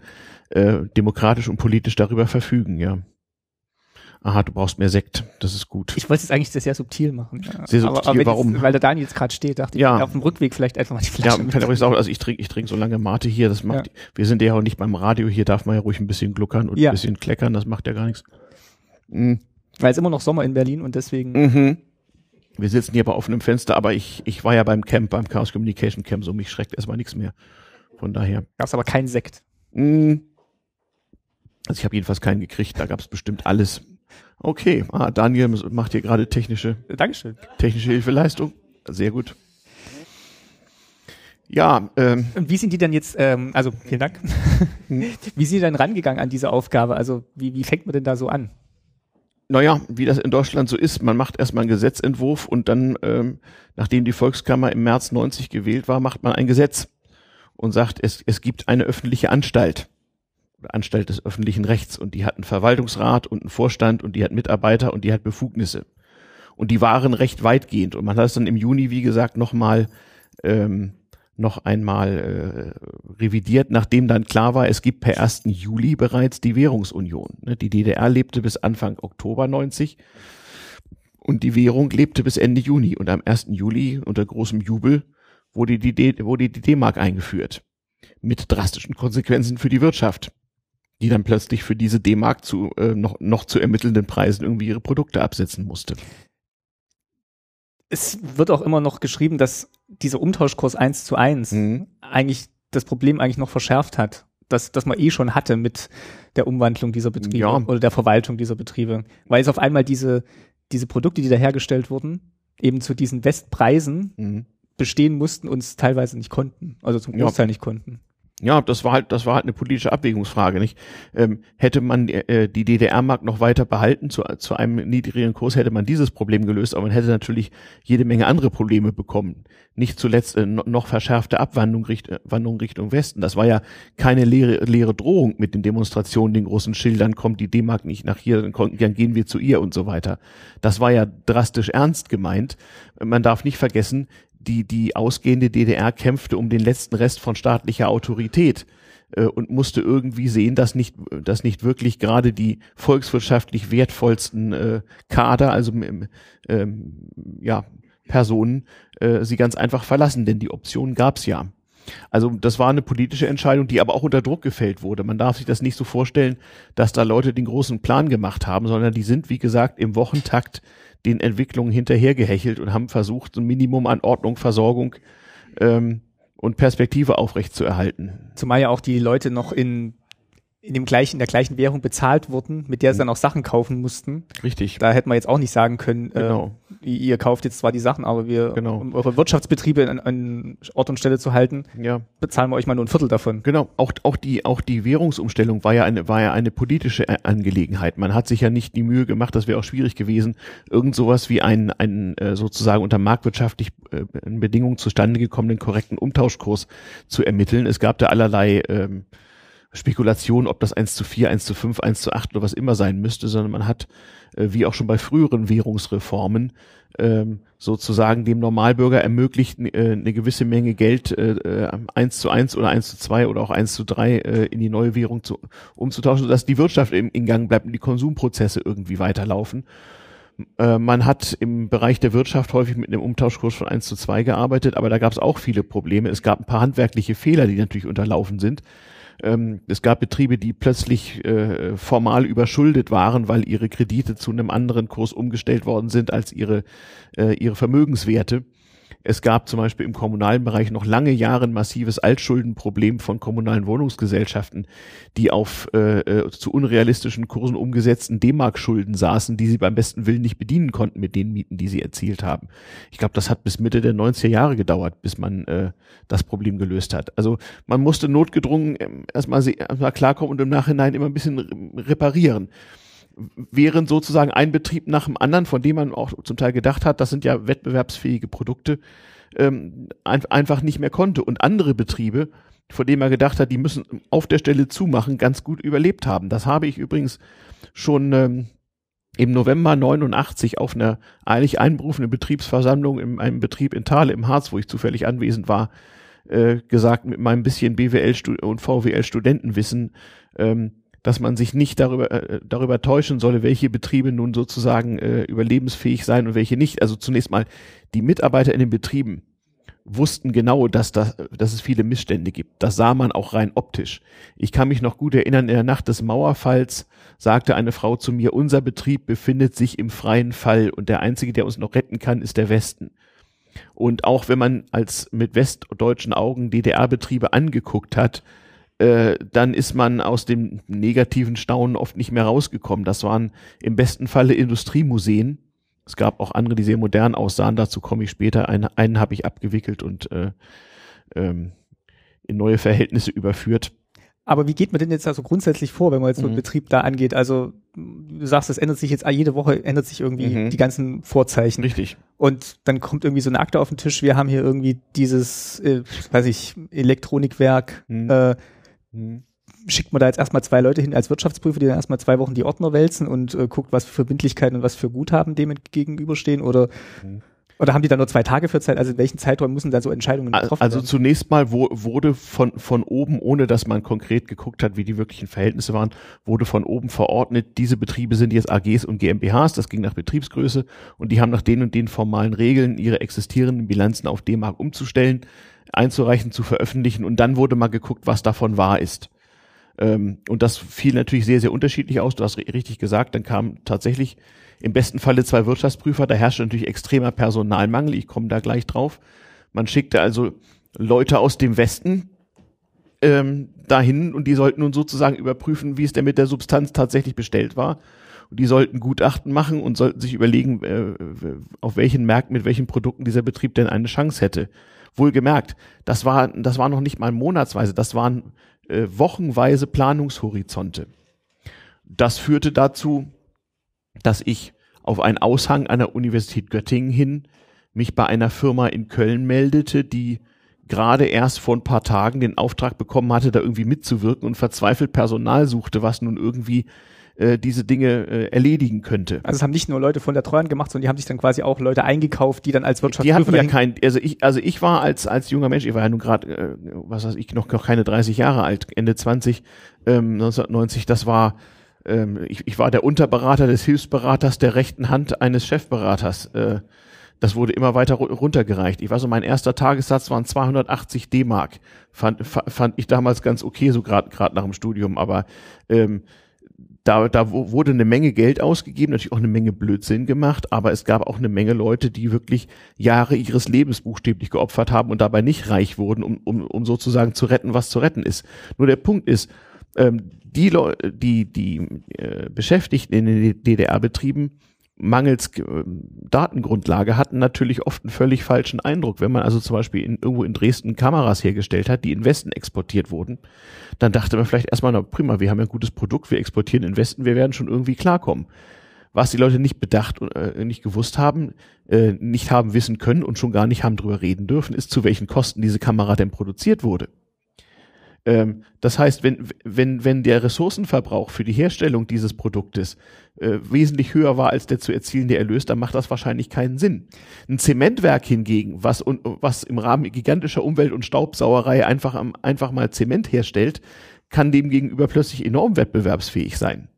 [SPEAKER 2] äh, demokratisch und politisch darüber verfügen, ja. Aha, du brauchst mehr Sekt, das ist gut.
[SPEAKER 1] Ich wollte es eigentlich sehr subtil machen.
[SPEAKER 2] Ja. Sehr subtil, aber, aber warum?
[SPEAKER 1] Jetzt, weil der Daniel jetzt gerade steht, dachte
[SPEAKER 2] ja.
[SPEAKER 1] ich, auf dem Rückweg vielleicht einfach mal die
[SPEAKER 2] Flasche. Ja, kann übrigens auch, also ich trinke ich trinke so lange Mate hier, das macht, ja. wir sind ja auch nicht beim Radio, hier darf man ja ruhig ein bisschen gluckern und ja. ein bisschen kleckern, das macht ja gar nichts.
[SPEAKER 1] Mhm. Weil es immer noch Sommer in Berlin und deswegen.
[SPEAKER 2] Mhm. Wir sitzen hier bei offenem Fenster, aber ich, ich war ja beim Camp, beim Chaos Communication Camp, so mich schreckt erstmal nichts mehr. Von daher.
[SPEAKER 1] Gab es aber keinen Sekt.
[SPEAKER 2] Hm. Also ich habe jedenfalls keinen gekriegt, da gab es bestimmt alles. Okay, ah, Daniel macht hier gerade technische,
[SPEAKER 1] Dankeschön.
[SPEAKER 2] technische Hilfeleistung. Sehr gut. Ja, ähm,
[SPEAKER 1] Und wie sind die denn jetzt, ähm, also vielen Dank, wie sind die denn rangegangen an diese Aufgabe? Also wie, wie fängt man denn da so an?
[SPEAKER 2] naja, wie das in Deutschland so ist, man macht erstmal einen Gesetzentwurf und dann, ähm, nachdem die Volkskammer im März 90 gewählt war, macht man ein Gesetz und sagt, es, es gibt eine öffentliche Anstalt. Anstalt des öffentlichen Rechts und die hat einen Verwaltungsrat und einen Vorstand und die hat Mitarbeiter und die hat Befugnisse. Und die waren recht weitgehend und man hat es dann im Juni, wie gesagt, nochmal ähm, noch einmal äh, revidiert, nachdem dann klar war, es gibt per 1. Juli bereits die Währungsunion. Ne, die DDR lebte bis Anfang Oktober 90 und die Währung lebte bis Ende Juni. Und am 1. Juli unter großem Jubel wurde die, D wurde die D-Mark eingeführt. Mit drastischen Konsequenzen für die Wirtschaft, die dann plötzlich für diese D-Mark zu äh, noch, noch zu ermittelnden Preisen irgendwie ihre Produkte absetzen musste.
[SPEAKER 1] Es wird auch immer noch geschrieben, dass dieser Umtauschkurs eins zu eins
[SPEAKER 2] Mhm.
[SPEAKER 1] eigentlich das Problem eigentlich noch verschärft hat, dass, dass man eh schon hatte mit der Umwandlung dieser Betriebe
[SPEAKER 2] Ja.
[SPEAKER 1] oder der Verwaltung dieser Betriebe. Weil es auf einmal diese, diese Produkte, die da hergestellt wurden, eben zu diesen Westpreisen
[SPEAKER 2] Mhm.
[SPEAKER 1] bestehen mussten und es teilweise nicht konnten. Also zum
[SPEAKER 2] Ja.
[SPEAKER 1] Großteil nicht konnten.
[SPEAKER 2] Ja, das war halt, das war halt eine politische Abwägungsfrage, nicht? Ähm, hätte man äh, die DDR-Mark noch weiter behalten zu, zu einem niedrigeren Kurs, hätte man dieses Problem gelöst, aber man hätte natürlich jede Menge andere Probleme bekommen. Nicht zuletzt äh, no- noch verschärfte Abwandlung Richt, äh, Wanderung Richtung Westen. Das war ja keine leere, leere Drohung mit den Demonstrationen, den großen Schildern, kommt die D-Mark nicht nach hier, dann, dann gehen wir zu ihr und so weiter. Das war ja drastisch ernst gemeint. Man darf nicht vergessen, die, die ausgehende DDR kämpfte um den letzten Rest von staatlicher Autorität äh, und musste irgendwie sehen, dass nicht, dass nicht wirklich gerade die volkswirtschaftlich wertvollsten äh, Kader, also ähm, ja, Personen, äh, sie ganz einfach verlassen, denn die Option gab's ja. Also das war eine politische Entscheidung, die aber auch unter Druck gefällt wurde. Man darf sich das nicht so vorstellen, dass da Leute den großen Plan gemacht haben, sondern die sind, wie gesagt, im Wochentakt den Entwicklungen hinterhergehechelt und haben versucht, ein Minimum an Ordnung, Versorgung ähm, und Perspektive aufrechtzuerhalten.
[SPEAKER 1] Zumal ja auch die Leute noch in, in dem gleichen, der gleichen Währung bezahlt wurden, mit der sie dann auch Sachen kaufen mussten.
[SPEAKER 2] Richtig.
[SPEAKER 1] Da hätte man jetzt auch nicht sagen können,
[SPEAKER 2] Genau.
[SPEAKER 1] äh, ihr kauft jetzt zwar die Sachen, aber wir,
[SPEAKER 2] Genau.
[SPEAKER 1] um eure Wirtschaftsbetriebe an, an Ort und Stelle zu halten,
[SPEAKER 2] Ja.
[SPEAKER 1] bezahlen wir euch mal nur ein Viertel davon.
[SPEAKER 2] Genau, auch, auch die, auch die Währungsumstellung war ja eine, war ja eine politische A- Angelegenheit. Man hat sich ja nicht die Mühe gemacht, das wäre auch schwierig gewesen, irgend sowas wie einen, einen äh, sozusagen unter marktwirtschaftlich äh, Bedingungen zustande gekommenen korrekten Umtauschkurs zu ermitteln. Es gab da allerlei ähm, Spekulationen, ob das 1 zu 4, 1 zu 5, 1 zu 8 oder was immer sein müsste, sondern man hat, äh, wie auch schon bei früheren Währungsreformen, ähm, sozusagen dem Normalbürger ermöglicht, äh, eine gewisse Menge Geld äh, äh, 1 zu 1 oder 1 zu 2 oder auch 1 zu 3 äh, in die neue Währung zu, umzutauschen, sodass die Wirtschaft im, in Gang bleibt und die Konsumprozesse irgendwie weiterlaufen. Man hat im Bereich der Wirtschaft häufig mit einem Umtauschkurs von 1 zu 2 gearbeitet, aber da gab es auch viele Probleme. Es gab ein paar handwerkliche Fehler, die natürlich unterlaufen sind. Ähm, es gab Betriebe, die plötzlich äh, formal überschuldet waren, weil ihre Kredite zu einem anderen Kurs umgestellt worden sind als ihre, äh, ihre Vermögenswerte. Es gab zum Beispiel im kommunalen Bereich noch lange Jahre ein massives Altschuldenproblem von kommunalen Wohnungsgesellschaften, die auf äh, äh, zu unrealistischen Kursen umgesetzten D-Mark-Schulden saßen, die sie beim besten Willen nicht bedienen konnten mit den Mieten, die sie erzielt haben. Ich glaube, das hat bis Mitte der 90er Jahre gedauert, bis man äh, das Problem gelöst hat. Also man musste notgedrungen ähm, erstmal erstmal klarkommen und im Nachhinein immer ein bisschen re- reparieren während sozusagen ein Betrieb nach dem anderen, von dem man auch zum Teil gedacht hat, das sind ja wettbewerbsfähige Produkte, ähm, ein, einfach nicht mehr konnte. Und andere Betriebe, von denen man gedacht hat, die müssen auf der Stelle zumachen, ganz gut überlebt haben. Das habe ich übrigens schon ähm, im November 89 auf einer eilig einberufenen Betriebsversammlung in einem Betrieb in Thale im Harz, wo ich zufällig anwesend war, äh, gesagt mit meinem bisschen BWL und VWL Studentenwissen, ähm, dass man sich nicht darüber, äh, darüber täuschen solle, welche Betriebe nun sozusagen äh, überlebensfähig seien und welche nicht. Also zunächst mal, die Mitarbeiter in den Betrieben wussten genau, dass, das, dass es viele Missstände gibt. Das sah man auch rein optisch. Ich kann mich noch gut erinnern, in der Nacht des Mauerfalls sagte eine Frau zu mir, unser Betrieb befindet sich im freien Fall und der einzige, der uns noch retten kann, ist der Westen. Und auch wenn man als mit westdeutschen Augen DDR-Betriebe angeguckt hat, äh, dann ist man aus dem negativen Staunen oft nicht mehr rausgekommen. Das waren im besten Falle Industriemuseen. Es gab auch andere, die sehr modern aussahen. Dazu komme ich später. Einen, einen habe ich abgewickelt und äh, ähm, in neue Verhältnisse überführt.
[SPEAKER 1] Aber wie geht man denn jetzt also grundsätzlich vor, wenn man jetzt so einen mhm. Betrieb da angeht? Also du sagst, es ändert sich jetzt jede Woche ändert sich irgendwie mhm. die ganzen Vorzeichen.
[SPEAKER 2] Richtig.
[SPEAKER 1] Und dann kommt irgendwie so eine Akte auf den Tisch. Wir haben hier irgendwie dieses, äh, weiß ich, Elektronikwerk. Mhm. Äh, mhm. Schickt man da jetzt erstmal zwei Leute hin als Wirtschaftsprüfer, die dann erstmal zwei Wochen die Ordner wälzen und äh, guckt, was für Verbindlichkeiten und was für Guthaben dem gegenüberstehen? Oder mhm. Oder haben die da nur zwei Tage für Zeit? Also in welchen Zeiträumen müssen da so Entscheidungen
[SPEAKER 2] getroffen also werden? Also zunächst mal wo, wurde von, von oben, ohne dass man konkret geguckt hat, wie die wirklichen Verhältnisse waren, wurde von oben verordnet, diese Betriebe sind jetzt AGs und GmbHs, das ging nach Betriebsgröße und die haben nach den und den formalen Regeln ihre existierenden Bilanzen auf D-Mark umzustellen, einzureichen, zu veröffentlichen und dann wurde mal geguckt, was davon wahr ist. Ähm, und das fiel natürlich sehr, sehr unterschiedlich aus. Du hast richtig gesagt, dann kam tatsächlich im besten Falle zwei Wirtschaftsprüfer. Da herrscht natürlich extremer Personalmangel. Ich komme da gleich drauf. Man schickte also Leute aus dem Westen ähm, dahin und die sollten nun sozusagen überprüfen, wie es denn mit der Substanz tatsächlich bestellt war. Und die sollten Gutachten machen und sollten sich überlegen, äh, auf welchen Märkten, mit welchen Produkten dieser Betrieb denn eine Chance hätte. Wohlgemerkt, das war, das war noch nicht mal monatsweise, das waren äh, wochenweise Planungshorizonte. Das führte dazu, dass ich auf einen Aushang an der Universität Göttingen hin mich bei einer Firma in Köln meldete, die gerade erst vor ein paar Tagen den Auftrag bekommen hatte, da irgendwie mitzuwirken und verzweifelt Personal suchte, was nun irgendwie äh, diese Dinge äh, erledigen könnte.
[SPEAKER 1] Also es haben nicht nur Leute von der Treuhand gemacht, sondern die haben sich dann quasi auch Leute eingekauft, die dann als Wirtschaftsprüfer...
[SPEAKER 2] Die hatten ja kein, also ich, also ich war als, als junger Mensch, ich war ja nun gerade, äh, was weiß ich, noch, noch keine 30 Jahre alt, Ende 20, ähm, 1990, das war ähm, ich, ich war der Unterberater des Hilfsberaters der rechten Hand eines Chefberaters. Äh, das wurde immer weiter runtergereicht. Ich war so, mein erster Tagessatz waren 280 D-Mark. Fand, fand ich damals ganz okay, so gerade gerade nach dem Studium, aber ähm, da, da wurde eine Menge Geld ausgegeben, natürlich auch eine Menge Blödsinn gemacht, aber es gab auch eine Menge Leute, die wirklich Jahre ihres Lebens buchstäblich geopfert haben und dabei nicht reich wurden, um, um, um sozusagen zu retten, was zu retten ist. Nur der Punkt ist, ähm, die, Leute, die, die äh, Beschäftigten in den DDR-Betrieben mangels äh, Datengrundlage hatten natürlich oft einen völlig falschen Eindruck. Wenn man also zum Beispiel in, irgendwo in Dresden Kameras hergestellt hat, die in Westen exportiert wurden, dann dachte man vielleicht erstmal, na prima, wir haben ja ein gutes Produkt, wir exportieren in Westen, wir werden schon irgendwie klarkommen. Was die Leute nicht bedacht und äh, nicht gewusst haben, äh, nicht haben wissen können und schon gar nicht haben drüber reden dürfen, ist, zu welchen Kosten diese Kamera denn produziert wurde. Ähm, das heißt, wenn, wenn, wenn der Ressourcenverbrauch für die Herstellung dieses Produktes äh, wesentlich höher war als der zu erzielende Erlös, dann macht das wahrscheinlich keinen Sinn. Ein Zementwerk hingegen, was, was im Rahmen gigantischer Umwelt- und Staubsauerei einfach, einfach mal Zement herstellt, kann demgegenüber plötzlich enorm wettbewerbsfähig sein.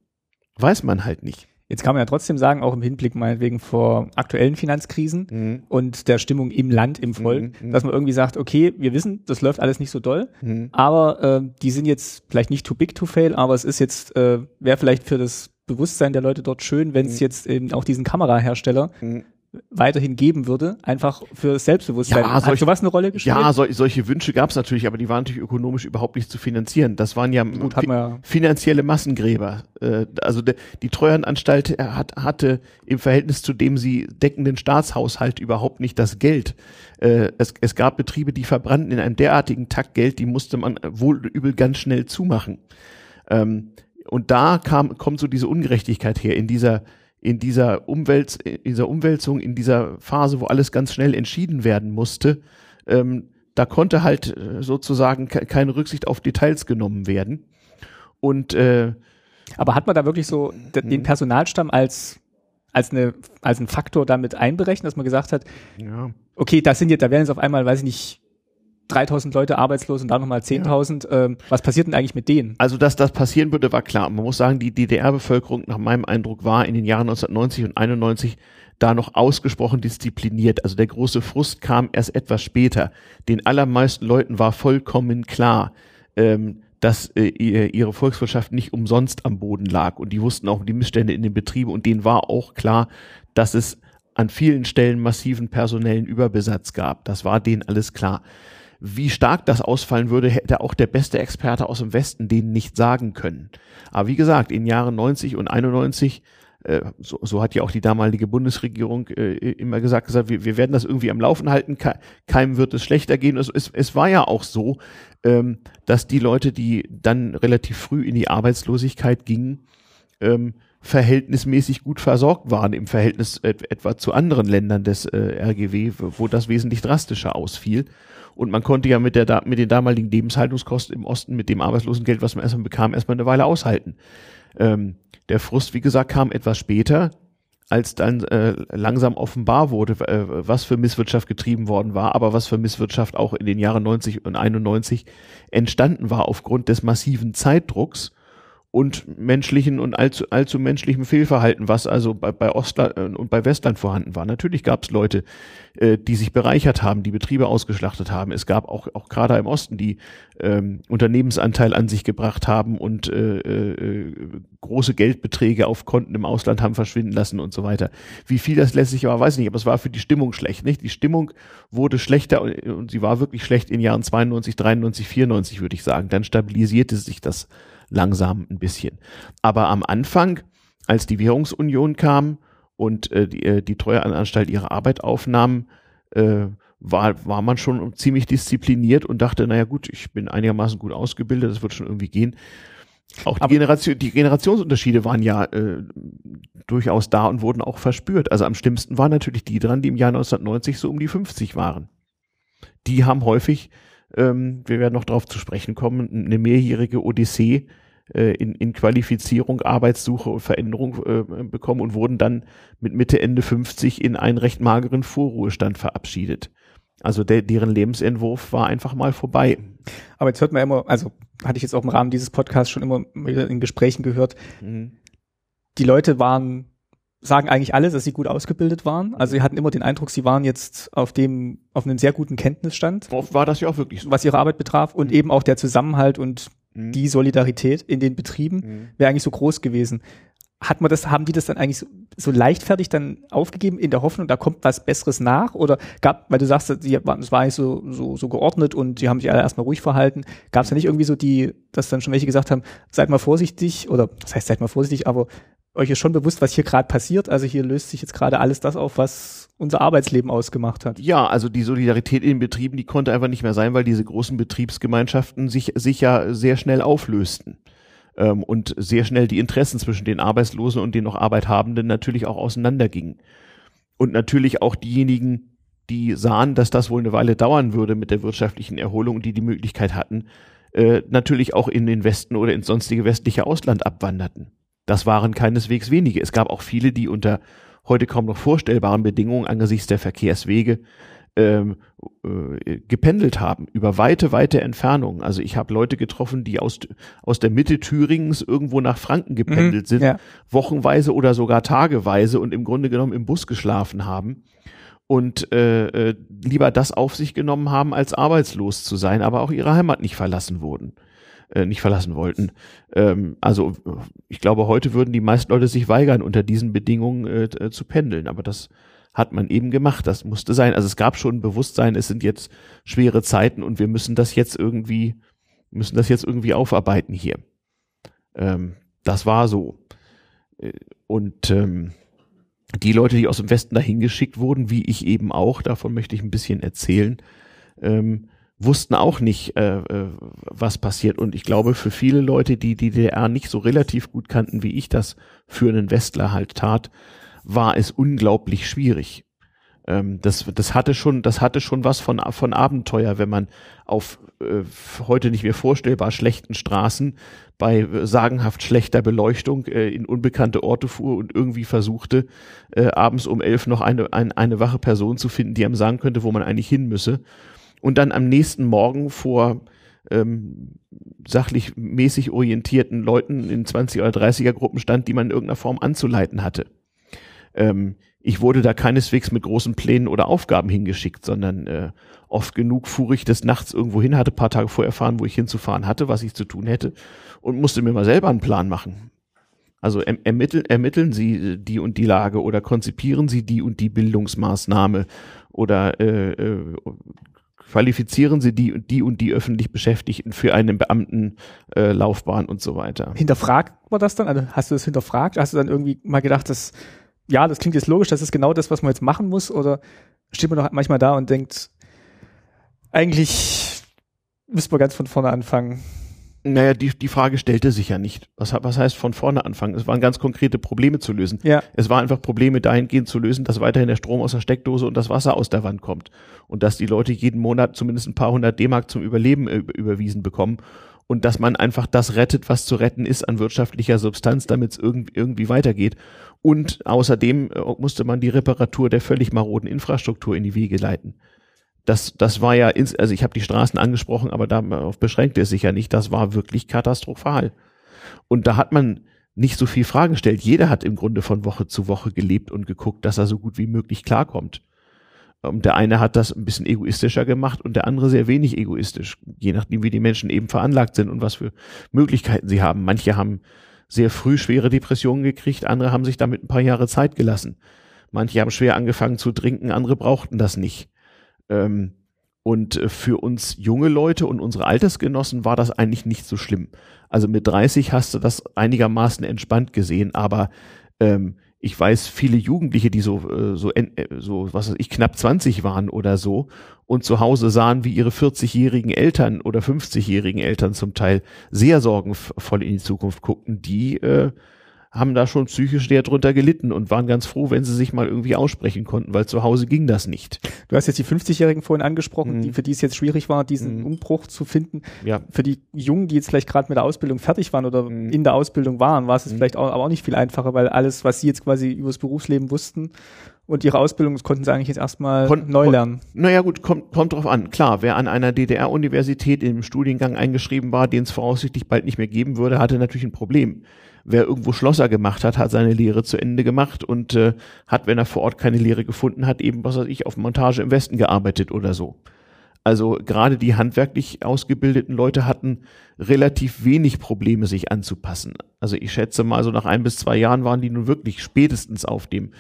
[SPEAKER 2] Weiß man halt nicht.
[SPEAKER 1] Jetzt kann man ja trotzdem sagen, auch im Hinblick meinetwegen vor aktuellen Finanzkrisen mhm. und der Stimmung im Land, im Volk, mhm. dass man irgendwie sagt, okay, wir wissen, das läuft alles nicht so doll, mhm. aber äh, die sind jetzt vielleicht nicht too big to fail, aber es ist jetzt, äh, wäre vielleicht für das Bewusstsein der Leute dort schön, wenn es mhm. jetzt eben auch diesen Kamerahersteller mhm weiterhin geben würde, einfach für Selbstbewusstsein.
[SPEAKER 2] Ja, Hat sowas eine Rolle gespielt? Ja, so, solche Wünsche gab es natürlich, aber die waren natürlich ökonomisch überhaupt nicht zu finanzieren. Das waren ja, Gut, fi ja. finanzielle Massengräber. Äh, also de, die Treuhandanstalt hat, hatte im Verhältnis zu dem sie deckenden Staatshaushalt überhaupt nicht das Geld. Äh, es, es gab Betriebe, die verbrannten in einem derartigen Takt Geld, die musste man wohl übel ganz schnell zumachen. Ähm, und da kam, kommt so diese Ungerechtigkeit her in dieser in dieser Umwelt, in dieser Umwälzung, in dieser Phase, wo alles ganz schnell entschieden werden musste, ähm, da konnte halt äh, sozusagen ke keine Rücksicht auf Details genommen werden. Und äh,
[SPEAKER 1] aber hat man da wirklich so den hm. Personalstamm als als eine als ein Faktor damit einberechnet, dass man gesagt hat, ja. okay, da sind jetzt, da werden jetzt auf einmal, weiß ich nicht, 3000 Leute arbeitslos und dann nochmal 10.000. Ja. Ähm, was passiert denn eigentlich mit denen?
[SPEAKER 2] Also, dass das passieren würde, war klar. Man muss sagen, die DDR-Bevölkerung nach meinem Eindruck war in den Jahren 1990 und 91 da noch ausgesprochen diszipliniert. Also der große Frust kam erst etwas später. Den allermeisten Leuten war vollkommen klar, ähm, dass äh, ihre Volkswirtschaft nicht umsonst am Boden lag. Und die wussten auch die Missstände in den Betrieben. Und denen war auch klar, dass es an vielen Stellen massiven personellen Überbesatz gab. Das war denen alles klar. Wie stark das ausfallen würde, hätte auch der beste Experte aus dem Westen denen nicht sagen können. Aber wie gesagt, in Jahren 90 und 91 äh, so, so hat ja auch die damalige Bundesregierung äh, immer gesagt, gesagt wir, wir werden das irgendwie am Laufen halten, keinem wird es schlechter gehen. Es, es, es war ja auch so, ähm, dass die Leute, die dann relativ früh in die Arbeitslosigkeit gingen, ähm, verhältnismäßig gut versorgt waren im Verhältnis et etwa zu anderen Ländern des äh, RGW, wo das wesentlich drastischer ausfiel. Und man konnte ja mit, der, mit den damaligen Lebenshaltungskosten im Osten, mit dem Arbeitslosengeld, was man erstmal bekam, erstmal eine Weile aushalten. Ähm, der Frust, wie gesagt, kam etwas später, als dann äh, langsam offenbar wurde, äh, was für Misswirtschaft getrieben worden war, aber was für Misswirtschaft auch in den Jahren 90 und 91 entstanden war aufgrund des massiven Zeitdrucks und menschlichen und allzu, allzu menschlichem Fehlverhalten, was also bei, bei Ostland äh, und bei Westland vorhanden war. Natürlich gab es Leute, äh, die sich bereichert haben, die Betriebe ausgeschlachtet haben. Es gab auch, auch gerade im Osten, die ähm, Unternehmensanteil an sich gebracht haben und äh, äh, große Geldbeträge auf Konten im Ausland haben verschwinden lassen und so weiter. Wie viel das letztlich war, weiß ich nicht, aber es war für die Stimmung schlecht. Nicht? Die Stimmung wurde schlechter und, und sie war wirklich schlecht in Jahren 92, 93, 94, würde ich sagen. Dann stabilisierte sich das langsam ein bisschen. Aber am Anfang, als die Währungsunion kam und äh, die, äh, die Treueanstalt ihre Arbeit aufnahm, äh, war, war man schon ziemlich diszipliniert und dachte, naja gut, ich bin einigermaßen gut ausgebildet, das wird schon irgendwie gehen. Auch die, Generation, die Generationsunterschiede waren ja äh, durchaus da und wurden auch verspürt. Also am schlimmsten waren natürlich die dran, die im Jahr 1990 so um die 50 waren. Die haben häufig ähm, wir werden noch darauf zu sprechen kommen, eine mehrjährige Odyssee äh, in, in Qualifizierung, Arbeitssuche und Veränderung äh, bekommen und wurden dann mit Mitte, Ende 50 in einen recht mageren Vorruhestand verabschiedet. Also der, deren Lebensentwurf war einfach mal vorbei.
[SPEAKER 1] Aber jetzt hört man immer, also hatte ich jetzt auch im Rahmen dieses Podcasts schon immer wieder in Gesprächen gehört, mhm. die Leute waren sagen eigentlich alle, dass sie gut ausgebildet waren. Also sie hatten immer den Eindruck, sie waren jetzt auf dem, auf einem sehr guten Kenntnisstand.
[SPEAKER 2] War das ja auch wirklich so.
[SPEAKER 1] Was ihre Arbeit betraf und mhm. eben auch der Zusammenhalt und mhm. die Solidarität in den Betrieben mhm. wäre eigentlich so groß gewesen. Hat man das, haben die das dann eigentlich so, so leichtfertig dann aufgegeben in der Hoffnung, da kommt was Besseres nach? Oder gab, weil du sagst, es war eigentlich so, so, so geordnet und die haben sich alle erstmal ruhig verhalten. Gab es da nicht irgendwie so die, dass dann schon welche gesagt haben, seid mal vorsichtig oder das heißt, seid mal vorsichtig, aber euch ist schon bewusst, was hier gerade passiert. Also hier löst sich jetzt gerade alles das auf, was unser Arbeitsleben ausgemacht hat.
[SPEAKER 2] Ja, also die Solidarität in den Betrieben, die konnte einfach nicht mehr sein, weil diese großen Betriebsgemeinschaften sich, sich ja sehr schnell auflösten. Ähm, und sehr schnell die Interessen zwischen den Arbeitslosen und den noch Arbeithabenden natürlich auch auseinandergingen. Und natürlich auch diejenigen, die sahen, dass das wohl eine Weile dauern würde mit der wirtschaftlichen Erholung die die Möglichkeit hatten, äh, natürlich auch in den Westen oder ins sonstige westliche Ausland abwanderten. Das waren keineswegs wenige. Es gab auch viele, die unter heute kaum noch vorstellbaren Bedingungen angesichts der Verkehrswege ähm, äh, gependelt haben über weite, weite Entfernungen. Also ich habe Leute getroffen, die aus, aus der Mitte Thüringens irgendwo nach Franken gependelt mhm, sind, ja. wochenweise oder sogar tageweise und im Grunde genommen im Bus geschlafen haben und äh, äh, lieber das auf sich genommen haben, als arbeitslos zu sein, aber auch ihre Heimat nicht verlassen wurden äh, nicht verlassen wollten. Ähm, also ich glaube, heute würden die meisten Leute sich weigern, unter diesen Bedingungen äh, äh, zu pendeln. Aber das hat man eben gemacht. Das musste sein. Also es gab schon ein Bewusstsein, es sind jetzt schwere Zeiten und wir müssen das jetzt irgendwie, müssen das jetzt irgendwie aufarbeiten hier. Ähm, das war so. Äh, und ähm, die Leute, die aus dem Westen dahin geschickt wurden, wie ich eben auch, davon möchte ich ein bisschen erzählen, ähm, wussten auch nicht, äh, äh, was passiert. Und ich glaube, für viele Leute, die die DDR nicht so relativ gut kannten, wie ich das für einen Westler halt tat, war es unglaublich schwierig. Ähm, das, das hatte schon, das hatte schon was von, von Abenteuer, wenn man auf äh, heute nicht mehr vorstellbar schlechten Straßen bei äh, sagenhaft schlechter Beleuchtung äh, in unbekannte Orte fuhr und irgendwie versuchte, äh, abends um elf noch eine, ein, eine wache Person zu finden, die einem sagen könnte, wo man eigentlich hin müsse und dann am nächsten Morgen vor ähm, sachlich mäßig orientierten Leuten in 20 oder 30er Gruppen stand, die man in irgendeiner Form anzuleiten hatte. Ähm, ich wurde da keineswegs mit großen Plänen oder Aufgaben hingeschickt, sondern äh, oft genug fuhr ich des Nachts irgendwo hin, hatte paar Tage vorher erfahren, wo ich hinzufahren hatte, was ich zu tun hätte und musste mir mal selber einen Plan machen. Also erm ermitteln, ermitteln Sie die und die Lage oder konzipieren Sie die und die Bildungsmaßnahme oder äh, äh, qualifizieren Sie die und die und die öffentlich Beschäftigten für eine Beamtenlaufbahn äh, und so weiter.
[SPEAKER 1] Hinterfragt man das dann? Also hast du das hinterfragt? Hast du dann irgendwie mal gedacht, dass, ja, das klingt jetzt logisch, das ist genau das, was man jetzt machen muss? Oder steht man doch manchmal da und denkt, eigentlich müsste man ganz von vorne anfangen?
[SPEAKER 2] Naja, die, die Frage stellte sich ja nicht. Was, was heißt von vorne anfangen? Es waren ganz konkrete Probleme zu lösen.
[SPEAKER 1] Ja.
[SPEAKER 2] Es war einfach Probleme dahingehend zu lösen, dass weiterhin der Strom aus der Steckdose und das Wasser aus der Wand kommt. Und dass die Leute jeden Monat zumindest ein paar hundert D-Mark zum Überleben äh, überwiesen bekommen. Und dass man einfach das rettet, was zu retten ist an wirtschaftlicher Substanz, damit es irgendwie, irgendwie weitergeht. Und außerdem äh, musste man die Reparatur der völlig maroden Infrastruktur in die Wege leiten das, das war ja, ins, also ich habe die Straßen angesprochen, aber darauf beschränkte es sich ja nicht. Das war wirklich katastrophal. Und da hat man nicht so viel Fragen gestellt. Jeder hat im Grunde von Woche zu Woche gelebt und geguckt, dass er so gut wie möglich klarkommt. Ähm, der eine hat das ein bisschen egoistischer gemacht und der andere sehr wenig egoistisch, je nachdem, wie die Menschen eben veranlagt sind und was für Möglichkeiten sie haben. Manche haben sehr früh schwere Depressionen gekriegt, andere haben sich damit ein paar Jahre Zeit gelassen. Manche haben schwer angefangen zu trinken, andere brauchten das nicht. Ähm, und äh, für uns junge Leute und unsere Altersgenossen war das eigentlich nicht so schlimm. Also mit 30 hast du das einigermaßen entspannt gesehen, aber ähm, ich weiß viele Jugendliche, die so, äh, so, äh, so, was weiß ich, knapp 20 waren oder so und zu Hause sahen, wie ihre 40-jährigen Eltern oder 50-jährigen Eltern zum Teil sehr sorgenvoll in die Zukunft guckten, die äh, haben da schon psychisch sehr drunter gelitten und waren ganz froh, wenn sie sich mal irgendwie aussprechen konnten, weil zu Hause ging das nicht.
[SPEAKER 1] Du hast jetzt die 50-Jährigen vorhin angesprochen, mhm. die, für die es jetzt schwierig war, diesen mhm. Umbruch zu finden.
[SPEAKER 2] Ja.
[SPEAKER 1] Für die Jungen, die jetzt vielleicht gerade mit der Ausbildung fertig waren oder mhm. in der Ausbildung waren, war es mhm. vielleicht auch, aber auch nicht viel einfacher, weil alles, was sie jetzt quasi übers Berufsleben wussten, und ihre Ausbildung, konnten sie eigentlich jetzt erstmal Kon neu lernen.
[SPEAKER 2] Naja gut, kommt, kommt drauf an. Klar, wer an einer DDR-Universität im Studiengang eingeschrieben war, den es voraussichtlich bald nicht mehr geben würde, hatte natürlich ein Problem wer irgendwo Schlosser gemacht hat, hat seine Lehre zu Ende gemacht und äh, hat, wenn er vor Ort keine Lehre gefunden hat, eben, was weiß ich, auf Montage im Westen gearbeitet oder so. Also gerade die handwerklich ausgebildeten Leute hatten relativ wenig Probleme, sich anzupassen. Also ich schätze mal, so nach ein bis zwei Jahren waren die nun wirklich spätestens auf dem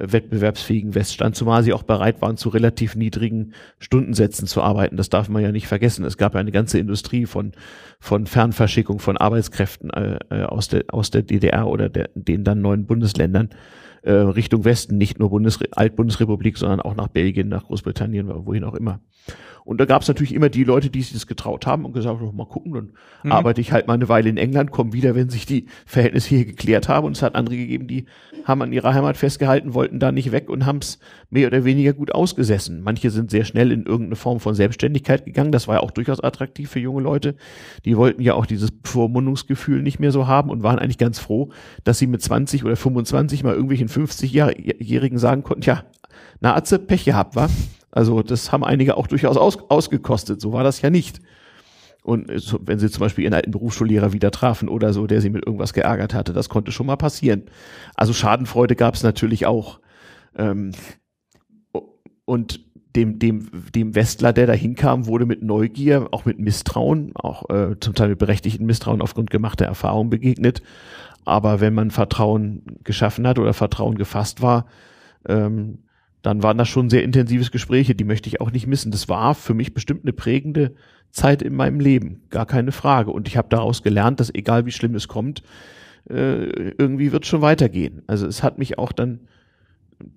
[SPEAKER 2] wettbewerbsfähigen Weststand, zumal sie auch bereit waren, zu relativ niedrigen Stundensätzen zu arbeiten. Das darf man ja nicht vergessen. Es gab ja eine ganze Industrie von, von Fernverschickung von Arbeitskräften äh, äh aus, der, aus der DDR oder der, den dann neuen Bundesländern äh, Richtung Westen, nicht nur Bundesre Altbundesrepublik, sondern auch nach Belgien, nach Großbritannien, wohin auch immer. Und da gab es natürlich immer die Leute, die sich das getraut haben und gesagt haben, mal gucken, dann mhm. arbeite ich halt mal eine Weile in England, komme wieder, wenn sich die Verhältnisse hier geklärt haben. Und es hat andere gegeben, die haben an ihrer Heimat festgehalten, wollten da nicht weg und haben es mehr oder weniger gut ausgesessen. Manche sind sehr schnell in irgendeine Form von Selbstständigkeit gegangen. Das war ja auch durchaus attraktiv für junge Leute. Die wollten ja auch dieses Vormundungsgefühl nicht mehr so haben und waren eigentlich ganz froh, dass sie mit 20 oder 25 mal irgendwelchen 50-Jährigen sagen konnten, ja, na Atze, Pech gehabt, wa? Also das haben einige auch durchaus aus, ausgekostet. So war das ja nicht. Und so, wenn sie zum Beispiel ihren alten Berufsschullehrer wieder trafen oder so, der sie mit irgendwas geärgert hatte, das konnte schon mal passieren. Also Schadenfreude gab es natürlich auch. Ähm, und dem, dem, dem Westler, der da hinkam, wurde mit Neugier, auch mit Misstrauen, auch äh, zum Teil mit berechtigten Misstrauen aufgrund gemachter Erfahrung begegnet. Aber wenn man Vertrauen geschaffen hat oder Vertrauen gefasst war, ähm, dann waren das schon sehr intensives Gespräche, die möchte ich auch nicht missen. Das war für mich bestimmt eine prägende Zeit in meinem Leben, gar keine Frage. Und ich habe daraus gelernt, dass egal wie schlimm es kommt, äh, irgendwie wird schon weitergehen. Also es hat mich auch dann,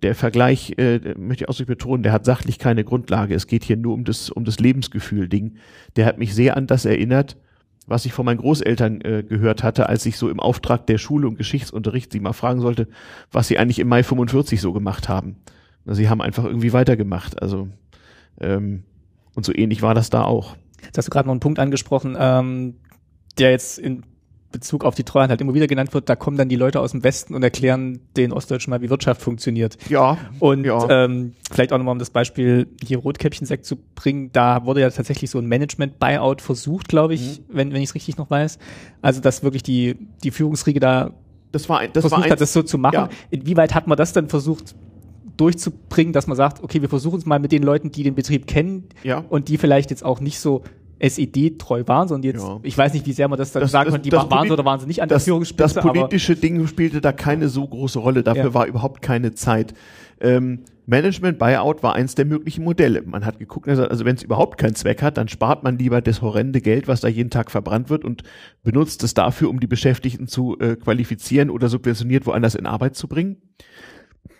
[SPEAKER 2] der Vergleich, äh, möchte ich so betonen, der hat sachlich keine Grundlage. Es geht hier nur um das, um das Lebensgefühl-Ding. Der hat mich sehr an das erinnert, was ich von meinen Großeltern äh, gehört hatte, als ich so im Auftrag der Schule und Geschichtsunterricht sie mal fragen sollte, was sie eigentlich im Mai 45 so gemacht haben. Sie haben einfach irgendwie weitergemacht. Also ähm, und so ähnlich war das da auch.
[SPEAKER 1] Jetzt hast du gerade noch einen Punkt angesprochen, ähm, der jetzt in Bezug auf die Treuhand halt immer wieder genannt wird, da kommen dann die Leute aus dem Westen und erklären den Ostdeutschen mal, wie Wirtschaft funktioniert.
[SPEAKER 2] Ja.
[SPEAKER 1] Und
[SPEAKER 2] ja.
[SPEAKER 1] Ähm, vielleicht auch nochmal, um das Beispiel hier Rotkäppchensekt zu bringen, da wurde ja tatsächlich so ein Management-Buyout versucht, glaube ich, mhm. wenn, wenn ich es richtig noch weiß. Also, dass wirklich die, die Führungsriege da
[SPEAKER 2] das war, das
[SPEAKER 1] versucht
[SPEAKER 2] war ein,
[SPEAKER 1] hat, das so zu machen. Ja. Inwieweit hat man das dann versucht durchzubringen, dass man sagt, okay, wir versuchen es mal mit den Leuten, die den Betrieb kennen
[SPEAKER 2] ja.
[SPEAKER 1] und die vielleicht jetzt auch nicht so SED treu waren, sondern jetzt, ja. ich weiß nicht, wie sehr man das dann das, sagen kann, die
[SPEAKER 2] das
[SPEAKER 1] waren sie oder waren sie nicht an
[SPEAKER 2] der das, Führungsspitze. Das politische Ding spielte da keine so große Rolle, dafür ja. war überhaupt keine Zeit. Ähm, Management Buyout war eins der möglichen Modelle. Man hat geguckt, also, also wenn es überhaupt keinen Zweck hat, dann spart man lieber das horrende Geld, was da jeden Tag verbrannt wird und benutzt es dafür, um die Beschäftigten zu äh, qualifizieren oder subventioniert woanders in Arbeit zu bringen.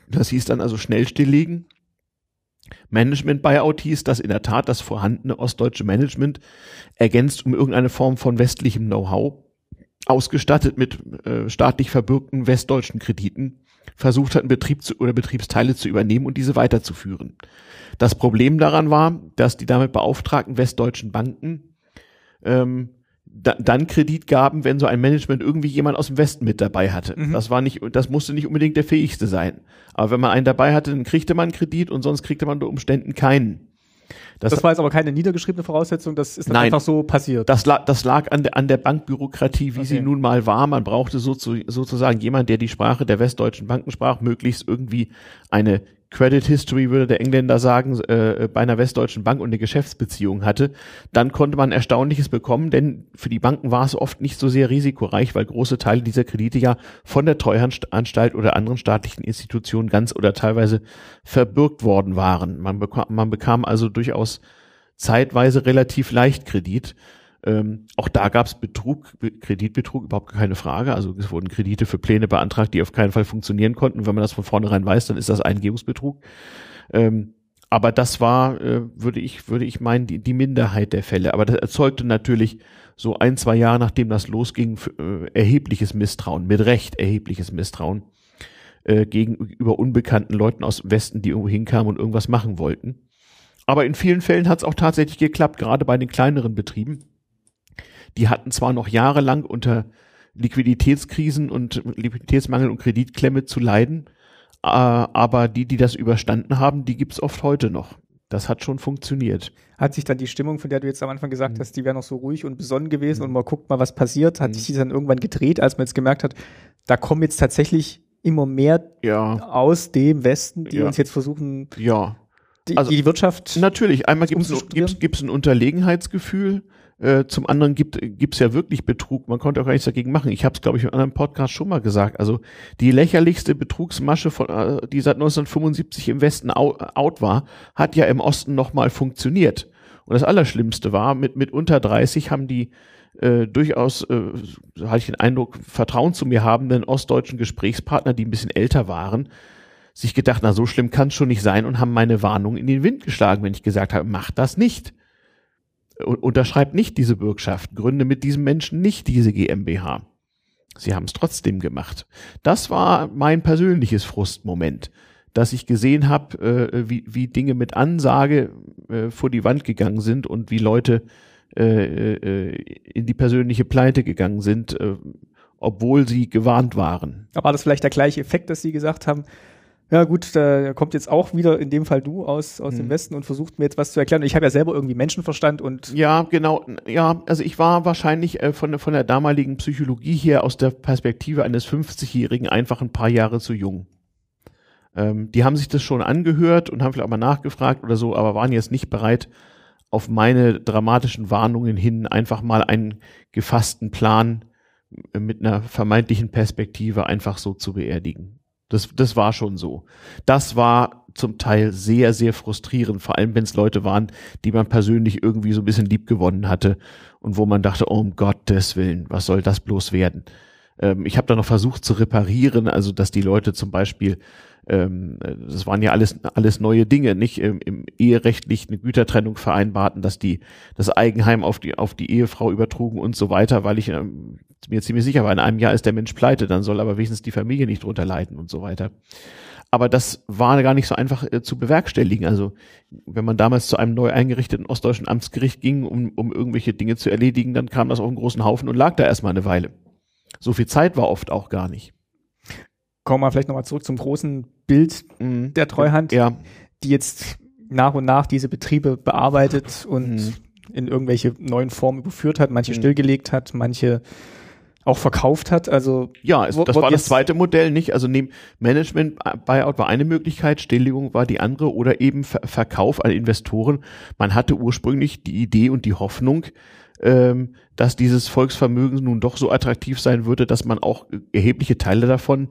[SPEAKER 2] Das hieß dann also schnell stilllegen. Management Buyout hieß, dass in der Tat das vorhandene ostdeutsche Management ergänzt um irgendeine Form von westlichem Know-how, ausgestattet mit äh, staatlich verbürgten westdeutschen Krediten, versucht hat, einen Betrieb zu, oder Betriebsteile zu übernehmen und diese weiterzuführen. Das Problem daran war, dass die damit beauftragten westdeutschen Banken ähm, da, dann Kredit gaben, wenn so ein Management irgendwie jemand aus dem Westen mit dabei hatte. Mhm. Das war nicht, das musste nicht unbedingt der fähigste sein. Aber wenn man einen dabei hatte, dann kriegte man Kredit und sonst kriegte man unter Umständen keinen.
[SPEAKER 1] Das, das war jetzt aber keine niedergeschriebene Voraussetzung, das ist dann nein, einfach so passiert.
[SPEAKER 2] Das lag, das lag an der, an der Bankbürokratie, wie okay. sie nun mal war. Man brauchte so zu, sozusagen jemand, der die Sprache der westdeutschen Banken sprach, möglichst irgendwie eine Credit History, würde der Engländer sagen, äh, bei einer westdeutschen Bank und eine Geschäftsbeziehung hatte, dann konnte man Erstaunliches bekommen, denn für die Banken war es oft nicht so sehr risikoreich, weil große Teile dieser Kredite ja von der Treuhandanstalt oder anderen staatlichen Institutionen ganz oder teilweise verbürgt worden waren. Man bekam, man bekam also durchaus zeitweise relativ leicht Kredit. Ähm, auch da gab es Betrug, Kreditbetrug, überhaupt keine Frage. Also es wurden Kredite für Pläne beantragt, die auf keinen Fall funktionieren konnten. Wenn man das von vornherein weiß, dann ist das Eingebungsbetrug. Ähm, aber das war, äh, würde ich, würde ich meinen, die, die Minderheit der Fälle. Aber das erzeugte natürlich so ein, zwei Jahre nachdem das losging, äh, erhebliches Misstrauen, mit Recht erhebliches Misstrauen äh, gegenüber unbekannten Leuten aus dem Westen, die irgendwo hinkamen und irgendwas machen wollten. Aber in vielen Fällen hat es auch tatsächlich geklappt, gerade bei den kleineren Betrieben. Die hatten zwar noch jahrelang unter Liquiditätskrisen und Liquiditätsmangel und Kreditklemme zu leiden, äh, aber die, die das überstanden haben, die gibt's oft heute noch. Das hat schon funktioniert.
[SPEAKER 1] Hat sich dann die Stimmung, von der du jetzt am Anfang gesagt mhm. hast, die wäre noch so ruhig und besonnen gewesen mhm. und man guckt mal, was passiert, hat mhm. sich die dann irgendwann gedreht, als man jetzt gemerkt hat, da kommen jetzt tatsächlich immer mehr
[SPEAKER 2] ja.
[SPEAKER 1] aus dem Westen, die ja. uns jetzt versuchen,
[SPEAKER 2] ja.
[SPEAKER 1] die, also, die Wirtschaft.
[SPEAKER 2] Natürlich, einmal gibt es ein Unterlegenheitsgefühl, äh, zum anderen gibt gibt's ja wirklich Betrug. Man konnte auch gar nichts dagegen machen. Ich habe es, glaube ich, einem anderen Podcast schon mal gesagt. Also die lächerlichste Betrugsmasche, von, äh, die seit 1975 im Westen out war, hat ja im Osten nochmal funktioniert. Und das Allerschlimmste war, mit, mit unter 30 haben die äh, durchaus, äh, so hatte ich den Eindruck, Vertrauen zu mir habenden ostdeutschen Gesprächspartner, die ein bisschen älter waren, sich gedacht, na so schlimm kann es schon nicht sein und haben meine Warnung in den Wind geschlagen, wenn ich gesagt habe, mach das nicht unterschreibt nicht diese Bürgschaft, gründe mit diesem Menschen nicht diese GmbH. Sie haben es trotzdem gemacht. Das war mein persönliches Frustmoment, dass ich gesehen habe, äh, wie, wie Dinge mit Ansage äh, vor die Wand gegangen sind und wie Leute äh, äh, in die persönliche Pleite gegangen sind, äh, obwohl sie gewarnt waren.
[SPEAKER 1] Aber war das vielleicht der gleiche Effekt, dass Sie gesagt haben, ja gut, da kommt jetzt auch wieder in dem Fall du aus, aus hm. dem Westen und versucht mir jetzt was zu erklären. Ich habe ja selber irgendwie Menschenverstand und
[SPEAKER 2] ja, genau, ja, also ich war wahrscheinlich äh, von, von der damaligen Psychologie her aus der Perspektive eines 50-Jährigen einfach ein paar Jahre zu jung. Ähm, die haben sich das schon angehört und haben vielleicht auch mal nachgefragt oder so, aber waren jetzt nicht bereit, auf meine dramatischen Warnungen hin einfach mal einen gefassten Plan mit einer vermeintlichen Perspektive einfach so zu beerdigen. Das, das war schon so. Das war zum Teil sehr, sehr frustrierend, vor allem wenn es Leute waren, die man persönlich irgendwie so ein bisschen lieb gewonnen hatte und wo man dachte, oh, um Gottes Willen, was soll das bloß werden? Ähm, ich habe da noch versucht zu reparieren, also dass die Leute zum Beispiel ähm, das waren ja alles alles neue Dinge, nicht im, im eherechtlich eine Gütertrennung vereinbarten, dass die das Eigenheim auf die auf die Ehefrau übertrugen und so weiter, weil ich ähm, mir ziemlich sicher war, in einem Jahr ist der Mensch pleite, dann soll aber wenigstens die Familie nicht drunter leiden und so weiter. Aber das war gar nicht so einfach äh, zu bewerkstelligen. Also wenn man damals zu einem neu eingerichteten ostdeutschen Amtsgericht ging, um, um irgendwelche Dinge zu erledigen, dann kam das auf einen großen Haufen und lag da erstmal eine Weile. So viel Zeit war oft auch gar nicht
[SPEAKER 1] kommen wir vielleicht nochmal zurück zum großen Bild mhm. der Treuhand,
[SPEAKER 2] ja.
[SPEAKER 1] die jetzt nach und nach diese Betriebe bearbeitet und mhm. in irgendwelche neuen Formen überführt hat, manche mhm. stillgelegt hat, manche auch verkauft hat. Also
[SPEAKER 2] ja, es, das war das zweite Modell nicht. Also neben Management Buyout war eine Möglichkeit, Stilllegung war die andere oder eben Ver Verkauf an Investoren. Man hatte ursprünglich die Idee und die Hoffnung, ähm, dass dieses Volksvermögen nun doch so attraktiv sein würde, dass man auch erhebliche Teile davon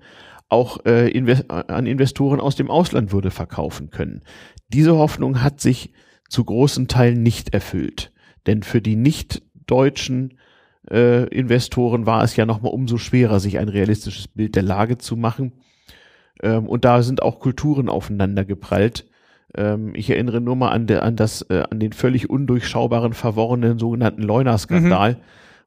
[SPEAKER 2] auch äh, Inve an Investoren aus dem Ausland würde verkaufen können. Diese Hoffnung hat sich zu großen Teilen nicht erfüllt. Denn für die nicht deutschen äh, Investoren war es ja nochmal umso schwerer, sich ein realistisches Bild der Lage zu machen. Ähm, und da sind auch Kulturen aufeinander geprallt. Ähm, ich erinnere nur mal an, de, an, das, äh, an den völlig undurchschaubaren, verworrenen sogenannten Leuna-Skandal, mhm.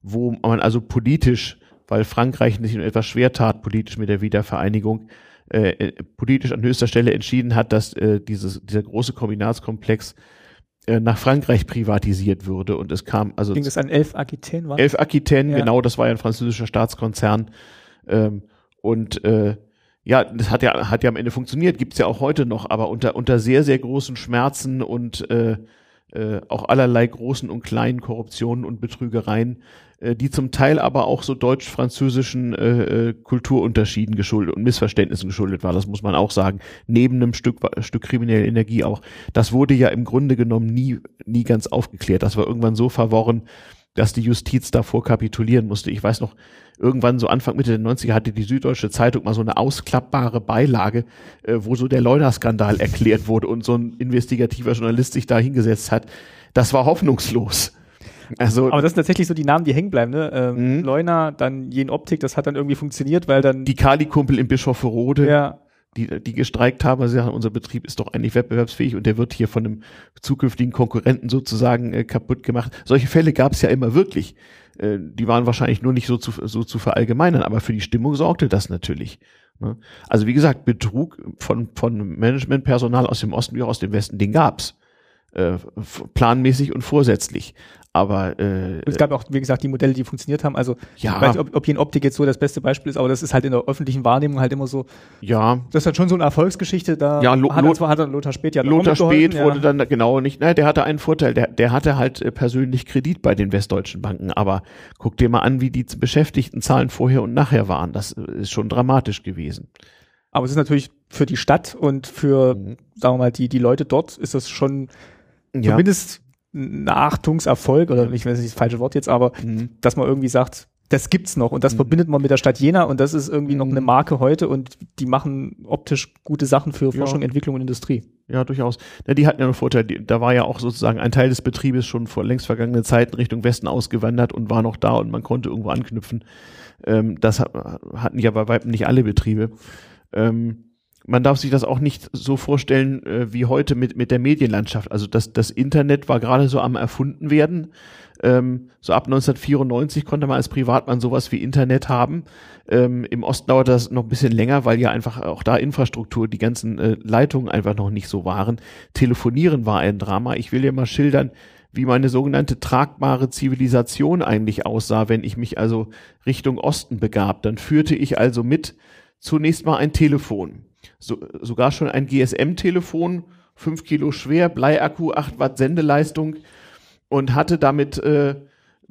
[SPEAKER 2] wo man also politisch, weil Frankreich sich etwas schwer tat, politisch mit der Wiedervereinigung, äh, äh, politisch an höchster Stelle entschieden hat, dass äh, dieses, dieser große Kombinatskomplex äh, nach Frankreich privatisiert würde. Und es kam also
[SPEAKER 1] ging es an Elf Aquitaine
[SPEAKER 2] war Elf Aquitaine ja. genau das war ja ein französischer Staatskonzern. Ähm, und äh, ja das hat ja hat ja am Ende funktioniert gibt's ja auch heute noch aber unter unter sehr sehr großen Schmerzen und äh, äh, auch allerlei großen und kleinen Korruptionen und Betrügereien äh, die zum Teil aber auch so deutsch-französischen äh, äh, Kulturunterschieden geschuldet und Missverständnissen geschuldet war. Das muss man auch sagen. Neben einem Stück, Stück kriminelle Energie auch. Das wurde ja im Grunde genommen nie, nie ganz aufgeklärt. Das war irgendwann so verworren, dass die Justiz davor kapitulieren musste. Ich weiß noch, irgendwann so Anfang Mitte der 90er hatte die Süddeutsche Zeitung mal so eine ausklappbare Beilage, äh, wo so der Leuna-Skandal erklärt wurde und so ein investigativer Journalist sich da hingesetzt hat. Das war hoffnungslos.
[SPEAKER 1] Also, aber das sind tatsächlich so die Namen, die hängen bleiben, ne? Ähm, mhm. Leuna, dann Jen Optik, das hat dann irgendwie funktioniert, weil dann.
[SPEAKER 2] Die Kali-Kumpel in Bischofferode. Ja. Die, die gestreikt haben, sie sagen, unser Betrieb ist doch eigentlich wettbewerbsfähig und der wird hier von einem zukünftigen Konkurrenten sozusagen äh, kaputt gemacht. Solche Fälle gab es ja immer wirklich. Äh, die waren wahrscheinlich nur nicht so zu, so zu verallgemeinern, aber für die Stimmung sorgte das natürlich. Ne? Also wie gesagt, Betrug von, von Managementpersonal aus dem Osten wie auch aus dem Westen, den gab's äh, planmäßig und vorsätzlich. Aber
[SPEAKER 1] äh, es gab auch, wie gesagt, die Modelle, die funktioniert haben. Also ja. ich weiß nicht, ob, ob hier in Optik jetzt so das beste Beispiel ist, aber das ist halt in der öffentlichen Wahrnehmung halt immer so.
[SPEAKER 2] Ja.
[SPEAKER 1] Das ist halt schon so eine Erfolgsgeschichte. Da
[SPEAKER 2] ja, Lo
[SPEAKER 1] hat, Lot, zwar, hat er Lothar Speth ja
[SPEAKER 2] Lothar Speth wurde ja. dann genau nicht. Naja, der hatte einen Vorteil. Der, der hatte halt äh, persönlich Kredit bei den westdeutschen Banken. Aber guck dir mal an, wie die Beschäftigtenzahlen vorher und nachher waren. Das äh, ist schon dramatisch gewesen.
[SPEAKER 1] Aber es ist natürlich für die Stadt und für, mhm. sagen wir mal, die die Leute dort ist das schon ja. zumindest Achtungserfolg, oder ich weiß nicht das falsche Wort jetzt, aber mhm. dass man irgendwie sagt, das gibt's noch und das mhm. verbindet man mit der Stadt Jena und das ist irgendwie noch eine mhm. Marke heute und die machen optisch gute Sachen für Forschung, ja. Entwicklung und Industrie.
[SPEAKER 2] Ja, durchaus. Ja, die hatten ja einen Vorteil. Da war ja auch sozusagen ein Teil des Betriebes schon vor längst vergangenen Zeiten Richtung Westen ausgewandert und war noch da und man konnte irgendwo anknüpfen. Ähm, das hatten ja bei weitem nicht alle Betriebe. Ähm, man darf sich das auch nicht so vorstellen äh, wie heute mit, mit der Medienlandschaft. Also das, das Internet war gerade so am erfunden werden. Ähm, so ab 1994 konnte man als Privatmann sowas wie Internet haben. Ähm, Im Osten dauert das noch ein bisschen länger, weil ja einfach auch da Infrastruktur, die ganzen äh, Leitungen einfach noch nicht so waren. Telefonieren war ein Drama. Ich will dir mal schildern, wie meine sogenannte tragbare Zivilisation eigentlich aussah, wenn ich mich also Richtung Osten begab. Dann führte ich also mit zunächst mal ein Telefon so, sogar schon ein GSM-Telefon, fünf Kilo schwer, Bleiakku, acht Watt Sendeleistung und hatte damit äh,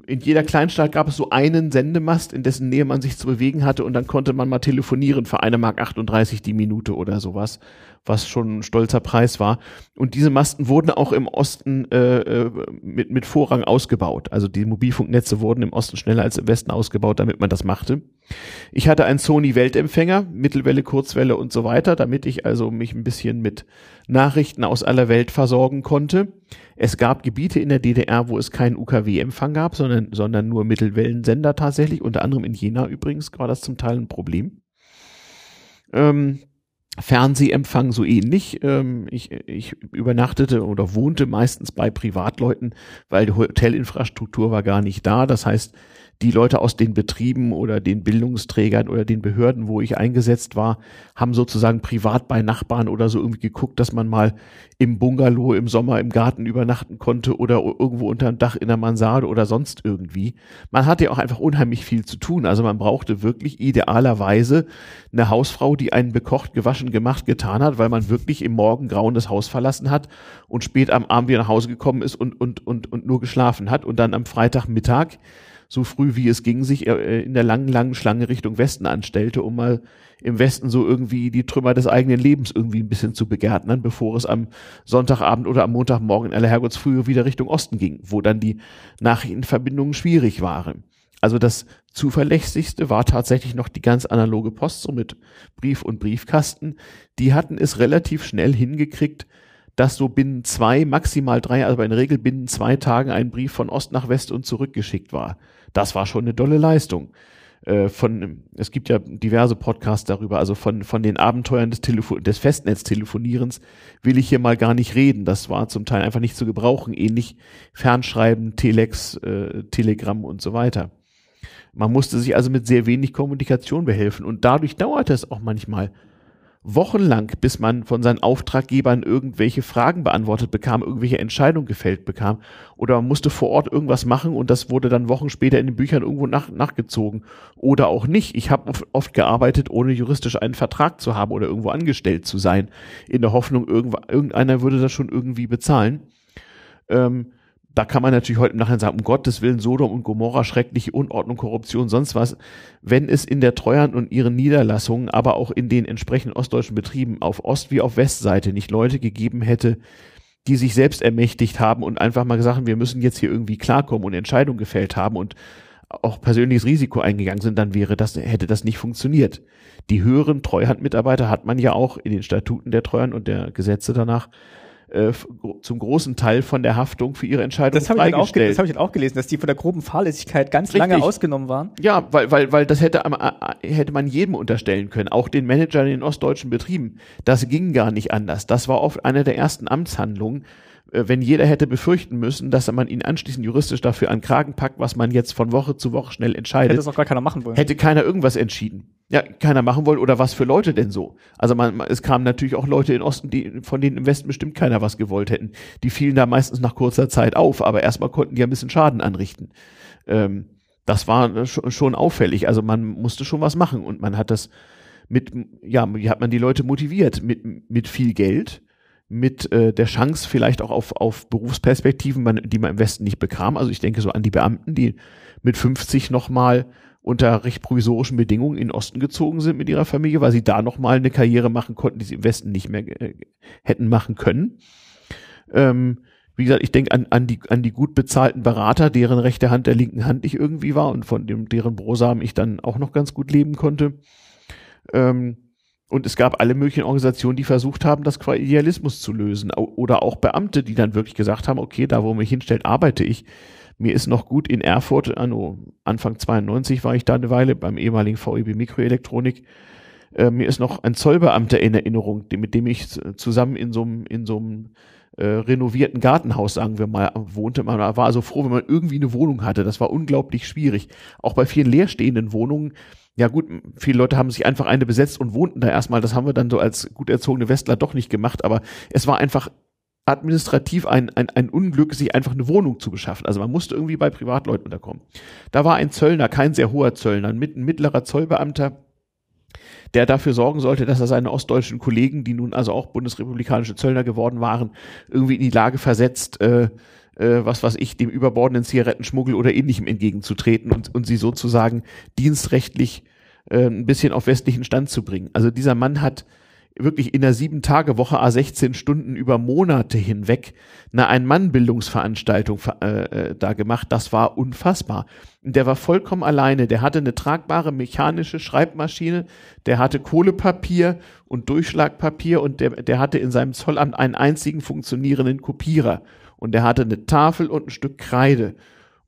[SPEAKER 2] in jeder Kleinstadt gab es so einen Sendemast, in dessen Nähe man sich zu bewegen hatte und dann konnte man mal telefonieren für eine Mark 38 die Minute oder sowas, was schon ein stolzer Preis war. Und diese Masten wurden auch im Osten äh, äh, mit, mit Vorrang ausgebaut. Also die Mobilfunknetze wurden im Osten schneller als im Westen ausgebaut, damit man das machte. Ich hatte einen Sony Weltempfänger, Mittelwelle, Kurzwelle und so weiter, damit ich also mich ein bisschen mit Nachrichten aus aller Welt versorgen konnte. Es gab Gebiete in der DDR, wo es keinen UKW-Empfang gab, sondern, sondern nur Mittelwellensender tatsächlich. Unter anderem in Jena übrigens war das zum Teil ein Problem. Ähm, Fernsehempfang so ähnlich. Ähm, ich, ich übernachtete oder wohnte meistens bei Privatleuten, weil die Hotelinfrastruktur war gar nicht da. Das heißt, die Leute aus den Betrieben oder den Bildungsträgern oder den Behörden, wo ich eingesetzt war, haben sozusagen privat bei Nachbarn oder so irgendwie geguckt, dass man mal im Bungalow im Sommer im Garten übernachten konnte oder irgendwo unterm Dach in der Mansarde oder sonst irgendwie. Man hatte ja auch einfach unheimlich viel zu tun. Also man brauchte wirklich idealerweise eine Hausfrau, die einen bekocht, gewaschen, gemacht, getan hat, weil man wirklich im Morgengrauen das Haus verlassen hat und spät am Abend wieder nach Hause gekommen ist und, und, und, und nur geschlafen hat und dann am Freitagmittag so früh wie es ging, sich äh, in der langen, langen Schlange Richtung Westen anstellte, um mal im Westen so irgendwie die Trümmer des eigenen Lebens irgendwie ein bisschen zu begärtnern, bevor es am Sonntagabend oder am Montagmorgen in aller Herrgottsfrühe wieder Richtung Osten ging, wo dann die Nachrichtenverbindungen schwierig waren. Also das zuverlässigste war tatsächlich noch die ganz analoge Post, so mit Brief und Briefkasten. Die hatten es relativ schnell hingekriegt, dass so binnen zwei, maximal drei, also in der Regel binnen zwei Tagen ein Brief von Ost nach West und zurückgeschickt war. Das war schon eine dolle Leistung. Äh, von, es gibt ja diverse Podcasts darüber, also von, von den Abenteuern des, Telefon des Festnetztelefonierens will ich hier mal gar nicht reden. Das war zum Teil einfach nicht zu gebrauchen, ähnlich Fernschreiben, Telex, äh, Telegramm und so weiter. Man musste sich also mit sehr wenig Kommunikation behelfen und dadurch dauerte es auch manchmal wochenlang, bis man von seinen Auftraggebern irgendwelche Fragen beantwortet bekam, irgendwelche Entscheidungen gefällt bekam oder man musste vor Ort irgendwas machen und das wurde dann Wochen später in den Büchern irgendwo nach, nachgezogen oder auch nicht. Ich habe oft gearbeitet, ohne juristisch einen Vertrag zu haben oder irgendwo angestellt zu sein, in der Hoffnung, irgendeiner würde das schon irgendwie bezahlen. Ähm, da kann man natürlich heute im Nachhinein sagen, um Gottes Willen, Sodom und Gomorra, schreckliche Unordnung, Korruption, sonst was. Wenn es in der Treuhand und ihren Niederlassungen, aber auch in den entsprechenden ostdeutschen Betrieben auf Ost- wie auf Westseite nicht Leute gegeben hätte, die sich selbst ermächtigt haben und einfach mal gesagt haben, wir müssen jetzt hier irgendwie klarkommen und Entscheidungen gefällt haben und auch persönliches Risiko eingegangen sind, dann wäre das, hätte das nicht funktioniert. Die höheren Treuhandmitarbeiter hat man ja auch in den Statuten der Treuhand und der Gesetze danach äh, zum großen Teil von der Haftung für ihre Entscheidung
[SPEAKER 1] das freigestellt. Ich auch, das habe ich auch gelesen, dass die von der groben Fahrlässigkeit ganz Richtig. lange ausgenommen waren.
[SPEAKER 2] Ja, weil, weil, weil das hätte, hätte man jedem unterstellen können, auch den Managern in den ostdeutschen Betrieben. Das ging gar nicht anders. Das war oft eine der ersten Amtshandlungen, wenn jeder hätte befürchten müssen, dass man ihn anschließend juristisch dafür an Kragen packt, was man jetzt von Woche zu Woche schnell entscheidet. Hätte
[SPEAKER 1] es auch gar keiner machen wollen.
[SPEAKER 2] Hätte keiner irgendwas entschieden. Ja, keiner machen wollen oder was für Leute denn so? Also man, es kamen natürlich auch Leute in Osten, die von denen im Westen bestimmt keiner was gewollt hätten. Die fielen da meistens nach kurzer Zeit auf, aber erstmal konnten die ein bisschen Schaden anrichten. Ähm, das war schon auffällig. Also man musste schon was machen und man hat das mit, ja, wie hat man die Leute motiviert? Mit, mit viel Geld mit äh, der Chance vielleicht auch auf, auf Berufsperspektiven, man, die man im Westen nicht bekam. Also ich denke so an die Beamten, die mit 50 nochmal unter recht provisorischen Bedingungen in den Osten gezogen sind mit ihrer Familie, weil sie da nochmal eine Karriere machen konnten, die sie im Westen nicht mehr äh, hätten machen können. Ähm, wie gesagt, ich denke an, an, die, an die gut bezahlten Berater, deren rechte Hand der linken Hand ich irgendwie war und von dem, deren Brosamen ich dann auch noch ganz gut leben konnte. Ähm, und es gab alle möglichen Organisationen, die versucht haben, das qua Idealismus zu lösen. Oder auch Beamte, die dann wirklich gesagt haben, okay, da wo man mich hinstellt, arbeite ich. Mir ist noch gut in Erfurt, anno Anfang 92 war ich da eine Weile beim ehemaligen VEB Mikroelektronik. Äh, mir ist noch ein Zollbeamter in Erinnerung, mit dem ich zusammen in so einem, in so einem äh, renovierten Gartenhaus, sagen wir mal, wohnte. Man war also froh, wenn man irgendwie eine Wohnung hatte. Das war unglaublich schwierig. Auch bei vielen leerstehenden Wohnungen ja gut, viele Leute haben sich einfach eine besetzt und wohnten da erstmal. Das haben wir dann so als gut erzogene Westler doch nicht gemacht, aber es war einfach administrativ ein, ein, ein Unglück, sich einfach eine Wohnung zu beschaffen. Also man musste irgendwie bei Privatleuten unterkommen. Da war ein Zöllner, kein sehr hoher Zöllner, ein mittlerer Zollbeamter, der dafür sorgen sollte, dass er seine ostdeutschen Kollegen, die nun also auch bundesrepublikanische Zöllner geworden waren, irgendwie in die Lage versetzt, äh, äh, was weiß ich, dem überbordenden Zigarettenschmuggel oder ähnlichem entgegenzutreten und, und sie sozusagen dienstrechtlich äh, ein bisschen auf westlichen Stand zu bringen. Also dieser Mann hat wirklich in der sieben Tage Woche a 16 Stunden über Monate hinweg eine Ein-Mann-Bildungsveranstaltung äh, äh, da gemacht. Das war unfassbar. Der war vollkommen alleine. Der hatte eine tragbare mechanische Schreibmaschine, der hatte Kohlepapier und Durchschlagpapier und der, der hatte in seinem Zollamt einen einzigen funktionierenden Kopierer und er hatte eine Tafel und ein Stück Kreide.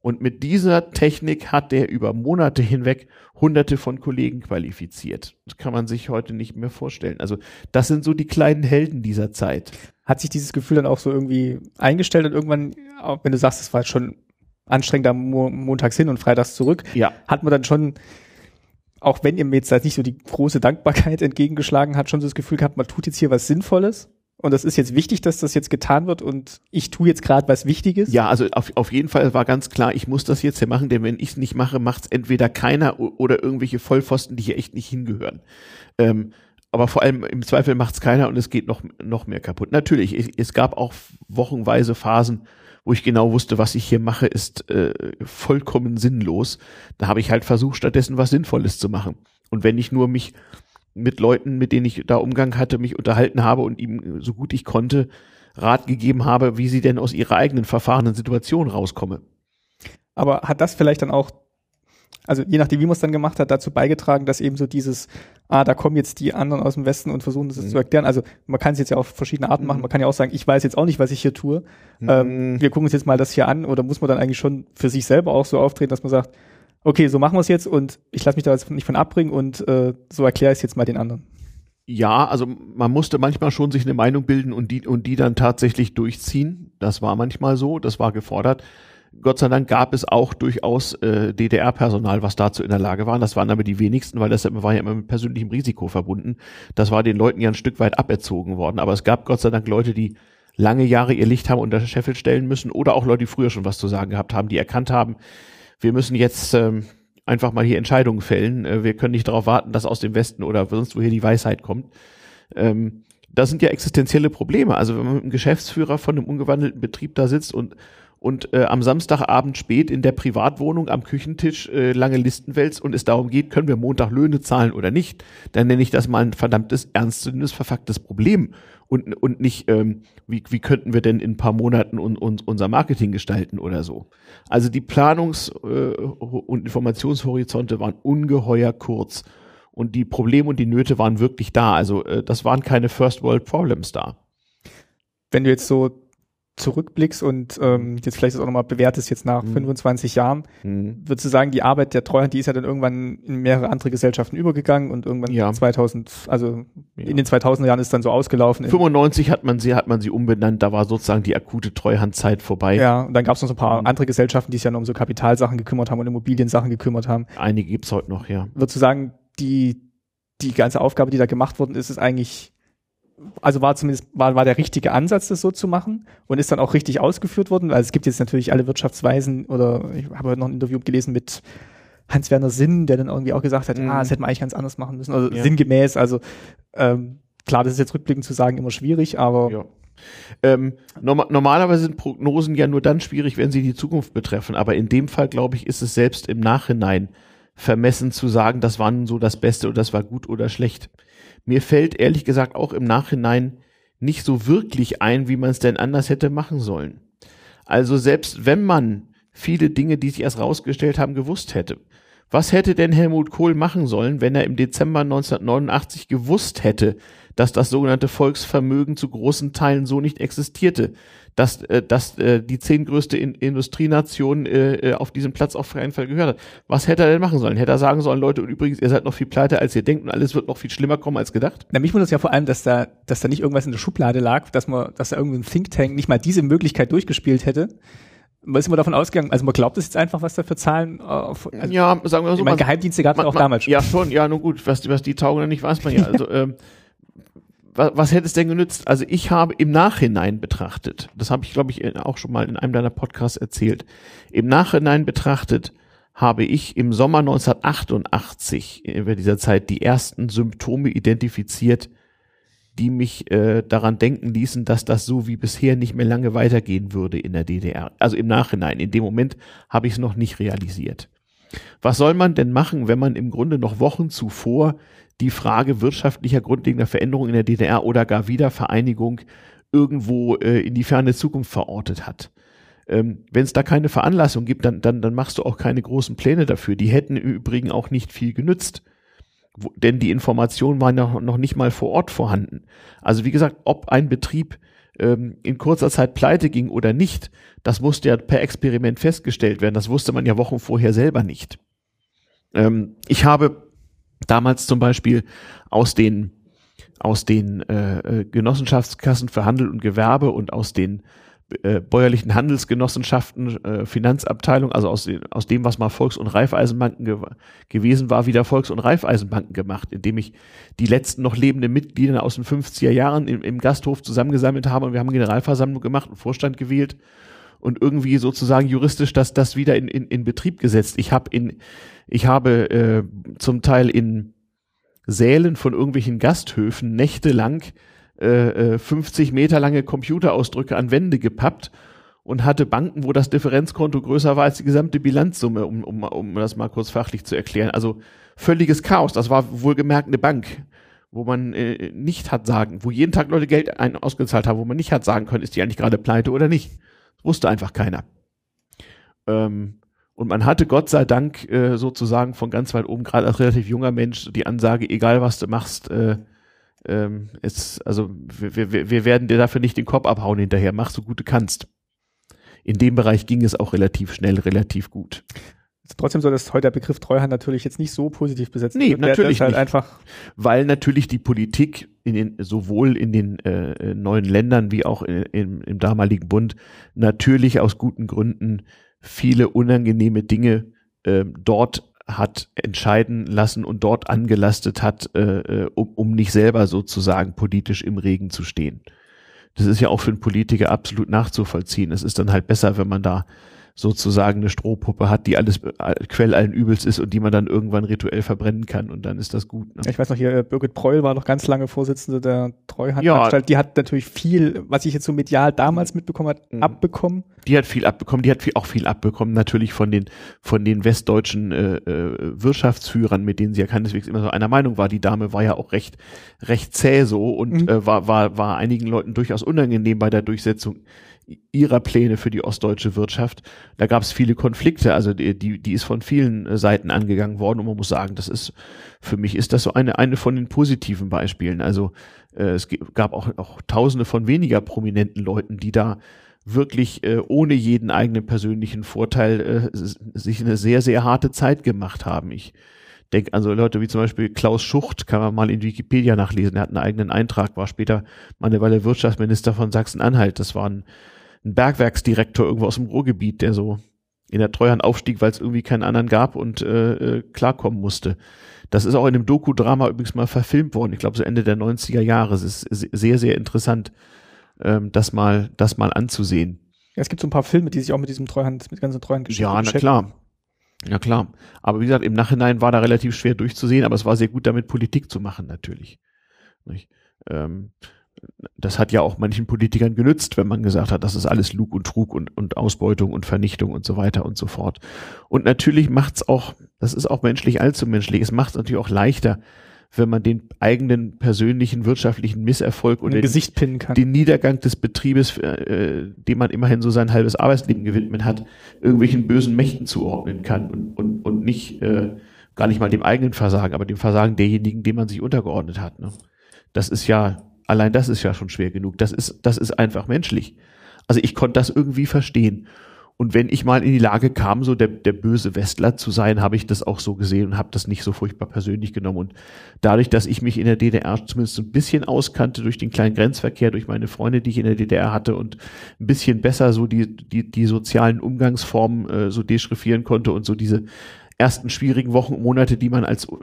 [SPEAKER 2] Und mit dieser Technik hat er über Monate hinweg hunderte von Kollegen qualifiziert. Das kann man sich heute nicht mehr vorstellen. Also das sind so die kleinen Helden dieser Zeit.
[SPEAKER 1] Hat sich dieses Gefühl dann auch so irgendwie eingestellt und irgendwann, auch wenn du sagst, es war schon anstrengender Mo montags hin und freitags zurück,
[SPEAKER 2] ja.
[SPEAKER 1] hat man dann schon, auch wenn ihr mir jetzt nicht so die große Dankbarkeit entgegengeschlagen hat, schon so das Gefühl gehabt, man tut jetzt hier was Sinnvolles? Und das ist jetzt wichtig, dass das jetzt getan wird und ich tue jetzt gerade was Wichtiges?
[SPEAKER 2] Ja, also auf, auf jeden Fall war ganz klar, ich muss das jetzt hier machen, denn wenn ich es nicht mache, macht es entweder keiner oder irgendwelche Vollpfosten, die hier echt nicht hingehören. Ähm, aber vor allem im Zweifel macht's keiner und es geht noch, noch mehr kaputt. Natürlich, es gab auch wochenweise Phasen, wo ich genau wusste, was ich hier mache, ist äh, vollkommen sinnlos. Da habe ich halt versucht, stattdessen was Sinnvolles zu machen. Und wenn ich nur mich mit Leuten, mit denen ich da Umgang hatte, mich unterhalten habe und ihm so gut ich konnte Rat gegeben habe, wie sie denn aus ihrer eigenen verfahrenen Situation rauskomme.
[SPEAKER 1] Aber hat das vielleicht dann auch, also je nachdem, wie man es dann gemacht hat, dazu beigetragen, dass eben so dieses, ah, da kommen jetzt die anderen aus dem Westen und versuchen das mhm. zu erklären. Also man kann es jetzt ja auf verschiedene Arten machen. Mhm. Man kann ja auch sagen, ich weiß jetzt auch nicht, was ich hier tue. Mhm. Ähm, wir gucken uns jetzt mal das hier an. Oder muss man dann eigentlich schon für sich selber auch so auftreten, dass man sagt, okay, so machen wir es jetzt und ich lasse mich da jetzt nicht von abbringen und äh, so erkläre ich es jetzt mal den anderen.
[SPEAKER 2] Ja, also man musste manchmal schon sich eine Meinung bilden und die und die dann tatsächlich durchziehen. Das war manchmal so, das war gefordert. Gott sei Dank gab es auch durchaus äh, DDR-Personal, was dazu in der Lage war. Das waren aber die wenigsten, weil das war ja immer mit persönlichem Risiko verbunden. Das war den Leuten ja ein Stück weit aberzogen worden. Aber es gab Gott sei Dank Leute, die lange Jahre ihr Licht haben unter Scheffel stellen müssen oder auch Leute, die früher schon was zu sagen gehabt haben, die erkannt haben, wir müssen jetzt ähm, einfach mal hier Entscheidungen fällen. Äh, wir können nicht darauf warten, dass aus dem Westen oder sonst woher die Weisheit kommt. Ähm, das sind ja existenzielle Probleme. Also wenn man mit einem Geschäftsführer von einem umgewandelten Betrieb da sitzt und und äh, am Samstagabend spät in der Privatwohnung am Küchentisch äh, lange Listen wälzt und es darum geht, können wir Montag Löhne zahlen oder nicht, dann nenne ich das mal ein verdammtes, ernstzunehmendes, verfucktes Problem und, und nicht, ähm, wie, wie könnten wir denn in ein paar Monaten un, un, unser Marketing gestalten oder so. Also die Planungs- äh, und Informationshorizonte waren ungeheuer kurz und die Probleme und die Nöte waren wirklich da. Also äh, das waren keine First World Problems da.
[SPEAKER 1] Wenn du jetzt so zurückblickst und ähm, jetzt vielleicht das auch nochmal bewertest jetzt nach mhm. 25 Jahren, mhm. würdest du sagen, die Arbeit der Treuhand, die ist ja dann irgendwann in mehrere andere Gesellschaften übergegangen und irgendwann ja. 2000, also ja. in den 2000er Jahren ist dann so ausgelaufen.
[SPEAKER 2] 95 hat man sie, hat man sie umbenannt, da war sozusagen die akute Treuhandzeit vorbei.
[SPEAKER 1] Ja, und dann gab es noch so ein paar mhm. andere Gesellschaften, die sich dann um so Kapitalsachen gekümmert haben und Immobiliensachen gekümmert haben.
[SPEAKER 2] Einige gibt's heute noch, ja.
[SPEAKER 1] Würdest du sagen, die, die ganze Aufgabe, die da gemacht worden ist, ist eigentlich also war zumindest war, war der richtige Ansatz, das so zu machen und ist dann auch richtig ausgeführt worden. Also es gibt jetzt natürlich alle Wirtschaftsweisen oder ich habe heute noch ein Interview gelesen mit Hans-Werner Sinn, der dann irgendwie auch gesagt hat, mhm. ah, das hätte man eigentlich ganz anders machen müssen. Also ja. sinngemäß, also ähm, klar, das ist jetzt rückblickend zu sagen immer schwierig, aber
[SPEAKER 2] ja. Ähm, norm normalerweise sind Prognosen ja nur dann schwierig, wenn sie die Zukunft betreffen, aber in dem Fall, glaube ich, ist es selbst im Nachhinein vermessen zu sagen, das war nun so das Beste oder das war gut oder schlecht. Mir fällt ehrlich gesagt auch im Nachhinein nicht so wirklich ein, wie man es denn anders hätte machen sollen. Also selbst wenn man viele Dinge, die sich erst rausgestellt haben, gewusst hätte. Was hätte denn Helmut Kohl machen sollen, wenn er im Dezember 1989 gewusst hätte, dass das sogenannte Volksvermögen zu großen Teilen so nicht existierte? Dass, äh, dass äh, die zehn größte in Industrienation äh, äh, auf diesem Platz auf keinen Fall gehört hat. Was hätte er denn machen sollen? Hätte er sagen sollen, Leute, und übrigens, ihr seid noch viel pleiter, als ihr denkt und alles wird noch viel schlimmer kommen als gedacht?
[SPEAKER 1] Na, mich wundert es ja vor allem, dass da, dass da nicht irgendwas in der Schublade lag, dass man, dass da irgendwie ein Think Tank nicht mal diese Möglichkeit durchgespielt hätte. Man ist immer davon ausgegangen, also man glaubt es jetzt einfach, was da für Zahlen auf,
[SPEAKER 2] also, Ja, sagen wir so. Ich
[SPEAKER 1] meine, Geheimdienste gab es auch damals
[SPEAKER 2] schon. Ja, schon, ja, nun gut, was, was die taugen, nicht weiß man ja. Also, ähm, was, was hätte es denn genützt? Also ich habe im Nachhinein betrachtet, das habe ich glaube ich auch schon mal in einem deiner Podcasts erzählt, im Nachhinein betrachtet habe ich im Sommer 1988 über dieser Zeit die ersten Symptome identifiziert, die mich äh, daran denken ließen, dass das so wie bisher nicht mehr lange weitergehen würde in der DDR. Also im Nachhinein. In dem Moment habe ich es noch nicht realisiert. Was soll man denn machen, wenn man im Grunde noch Wochen zuvor die Frage wirtschaftlicher grundlegender Veränderungen in der DDR oder gar Wiedervereinigung irgendwo äh, in die ferne Zukunft verortet hat. Ähm, Wenn es da keine Veranlassung gibt, dann, dann, dann machst du auch keine großen Pläne dafür. Die hätten im Übrigen auch nicht viel genützt. Wo, denn die Informationen waren noch, noch nicht mal vor Ort vorhanden. Also wie gesagt, ob ein Betrieb ähm, in kurzer Zeit pleite ging oder nicht, das musste ja per Experiment festgestellt werden. Das wusste man ja Wochen vorher selber nicht. Ähm, ich habe damals zum Beispiel aus den aus den äh, äh, Genossenschaftskassen für Handel und Gewerbe und aus den äh, bäuerlichen Handelsgenossenschaften, äh, Finanzabteilung, also aus, den, aus dem, was mal Volks- und Raiffeisenbanken ge gewesen war, wieder Volks- und Raiffeisenbanken gemacht, indem ich die letzten noch lebenden Mitglieder aus den 50er Jahren im, im Gasthof zusammengesammelt habe und wir haben Generalversammlung gemacht, einen Vorstand gewählt und irgendwie sozusagen juristisch das, das wieder in, in, in Betrieb gesetzt. Ich habe in ich habe äh, zum Teil in Sälen von irgendwelchen Gasthöfen nächtelang äh, 50 äh, Meter lange Computerausdrücke an Wände gepappt und hatte Banken, wo das Differenzkonto größer war als die gesamte Bilanzsumme, um, um, um das mal kurz fachlich zu erklären. Also völliges Chaos. Das war wohlgemerkt eine Bank, wo man äh, nicht hat sagen, wo jeden Tag Leute Geld ein ausgezahlt haben, wo man nicht hat sagen können, ist die eigentlich gerade pleite oder nicht. Das wusste einfach keiner. Ähm, und man hatte Gott sei Dank äh, sozusagen von ganz weit oben, gerade als relativ junger Mensch, die Ansage, egal was du machst, äh, ähm, es, also wir, wir, wir werden dir dafür nicht den Kopf abhauen hinterher, mach so gut du kannst. In dem Bereich ging es auch relativ schnell, relativ gut.
[SPEAKER 1] Trotzdem so, dass heute der Begriff Treuhand natürlich jetzt nicht so positiv besetzt
[SPEAKER 2] nee, wird. Nee, natürlich
[SPEAKER 1] halt nicht. Einfach
[SPEAKER 2] Weil natürlich die Politik in den, sowohl in den äh, neuen Ländern wie auch in, in, im damaligen Bund natürlich aus guten Gründen viele unangenehme Dinge äh, dort hat entscheiden lassen und dort angelastet hat, äh, äh, um, um nicht selber sozusagen politisch im Regen zu stehen. Das ist ja auch für einen Politiker absolut nachzuvollziehen. Es ist dann halt besser, wenn man da sozusagen eine Strohpuppe hat, die alles äh, Quell allen Übels ist und die man dann irgendwann rituell verbrennen kann und dann ist das gut.
[SPEAKER 1] Ne? Ich weiß noch hier, äh, Birgit Preul war noch ganz lange Vorsitzende der Treuhandanstalt. Ja. Die hat natürlich viel, was ich jetzt so medial damals mitbekommen hat, mhm. abbekommen.
[SPEAKER 2] Die hat viel abbekommen, die hat viel, auch viel abbekommen, natürlich von den, von den westdeutschen äh, äh, Wirtschaftsführern, mit denen sie ja keineswegs immer so einer Meinung war. Die Dame war ja auch recht, recht zäh so und mhm. äh, war, war, war einigen Leuten durchaus unangenehm bei der Durchsetzung ihrer Pläne für die ostdeutsche Wirtschaft. Da gab es viele Konflikte, also die, die, die ist von vielen äh, Seiten angegangen worden und man muss sagen, das ist, für mich ist das so eine, eine von den positiven Beispielen. Also äh, es gab auch, auch tausende von weniger prominenten Leuten, die da wirklich äh, ohne jeden eigenen persönlichen Vorteil äh, sich eine sehr, sehr harte Zeit gemacht haben. Ich denke also Leute wie zum Beispiel Klaus Schucht, kann man mal in Wikipedia nachlesen, er hat einen eigenen Eintrag, war später mal eine Weile Wirtschaftsminister von Sachsen-Anhalt. Das war ein ein Bergwerksdirektor irgendwo aus dem Ruhrgebiet, der so in der Treuhand aufstieg, weil es irgendwie keinen anderen gab und äh, äh, klarkommen musste. Das ist auch in dem Doku-Drama übrigens mal verfilmt worden. Ich glaube, so Ende der 90er Jahre. Es ist sehr, sehr interessant, ähm, das mal, das mal anzusehen.
[SPEAKER 1] Ja, es gibt so ein paar Filme, die sich auch mit diesem Treuhand, mit ganzen Treuhandgeschichten
[SPEAKER 2] Ja, na klar. Ja, klar. Aber wie gesagt, im Nachhinein war da relativ schwer durchzusehen, aber es war sehr gut damit Politik zu machen, natürlich. Ähm, das hat ja auch manchen Politikern genützt, wenn man gesagt hat, das ist alles Lug und Trug und, und Ausbeutung und Vernichtung und so weiter und so fort. Und natürlich macht's auch, das ist auch menschlich allzu menschlich, es macht natürlich auch leichter, wenn man den eigenen persönlichen wirtschaftlichen Misserfolg
[SPEAKER 1] pinnen kann.
[SPEAKER 2] den Niedergang des Betriebes, äh, dem man immerhin so sein halbes Arbeitsleben gewidmet hat, irgendwelchen bösen Mächten zuordnen kann und, und, und nicht äh, gar nicht mal dem eigenen Versagen, aber dem Versagen derjenigen, dem man sich untergeordnet hat. Ne? Das ist ja Allein das ist ja schon schwer genug. Das ist, das ist einfach menschlich. Also ich konnte das irgendwie verstehen. Und wenn ich mal in die Lage kam, so der, der böse Westler zu sein, habe ich das auch so gesehen und habe das nicht so furchtbar persönlich genommen. Und dadurch, dass ich mich in der DDR zumindest ein bisschen auskannte durch den kleinen Grenzverkehr, durch meine Freunde, die ich in der DDR hatte und ein bisschen besser so die, die, die sozialen Umgangsformen äh, so deschriffieren konnte und so diese ersten schwierigen Wochen und Monate, die man als äh,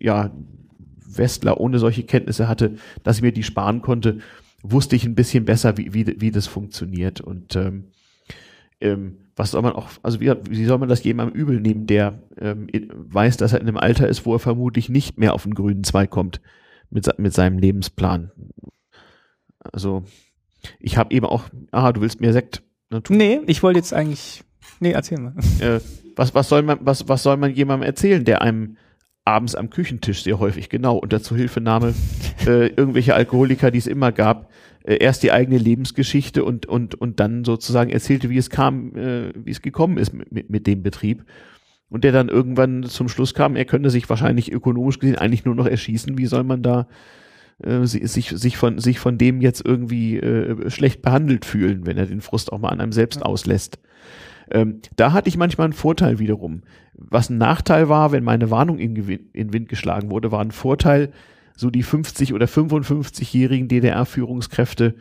[SPEAKER 2] ja Westler ohne solche Kenntnisse hatte, dass ich mir die sparen konnte, wusste ich ein bisschen besser, wie, wie, wie das funktioniert. Und ähm, ähm, was soll man auch, also wie, wie soll man das jemandem übel nehmen, der ähm, weiß, dass er in einem Alter ist, wo er vermutlich nicht mehr auf den grünen Zweig kommt mit, mit seinem Lebensplan. Also ich habe eben auch, aha, du willst mir Sekt.
[SPEAKER 1] Ne, nee, ich wollte jetzt eigentlich, nee, erzähl mal.
[SPEAKER 2] Äh, was, was soll man, was, was soll man jemandem erzählen, der einem abends am Küchentisch sehr häufig, genau, unter Zuhilfenahme äh, irgendwelche Alkoholiker, die es immer gab, äh, erst die eigene Lebensgeschichte und, und, und dann sozusagen erzählte, wie es kam, äh, wie es gekommen ist mit, mit dem Betrieb. Und der dann irgendwann zum Schluss kam, er könnte sich wahrscheinlich ökonomisch gesehen eigentlich nur noch erschießen. Wie soll man da äh, sich, sich, von, sich von dem jetzt irgendwie äh, schlecht behandelt fühlen, wenn er den Frust auch mal an einem selbst auslässt? Ähm, da hatte ich manchmal einen Vorteil wiederum. Was ein Nachteil war, wenn meine Warnung in, in Wind geschlagen wurde, war ein Vorteil, so die 50 oder 55-jährigen DDR-Führungskräfte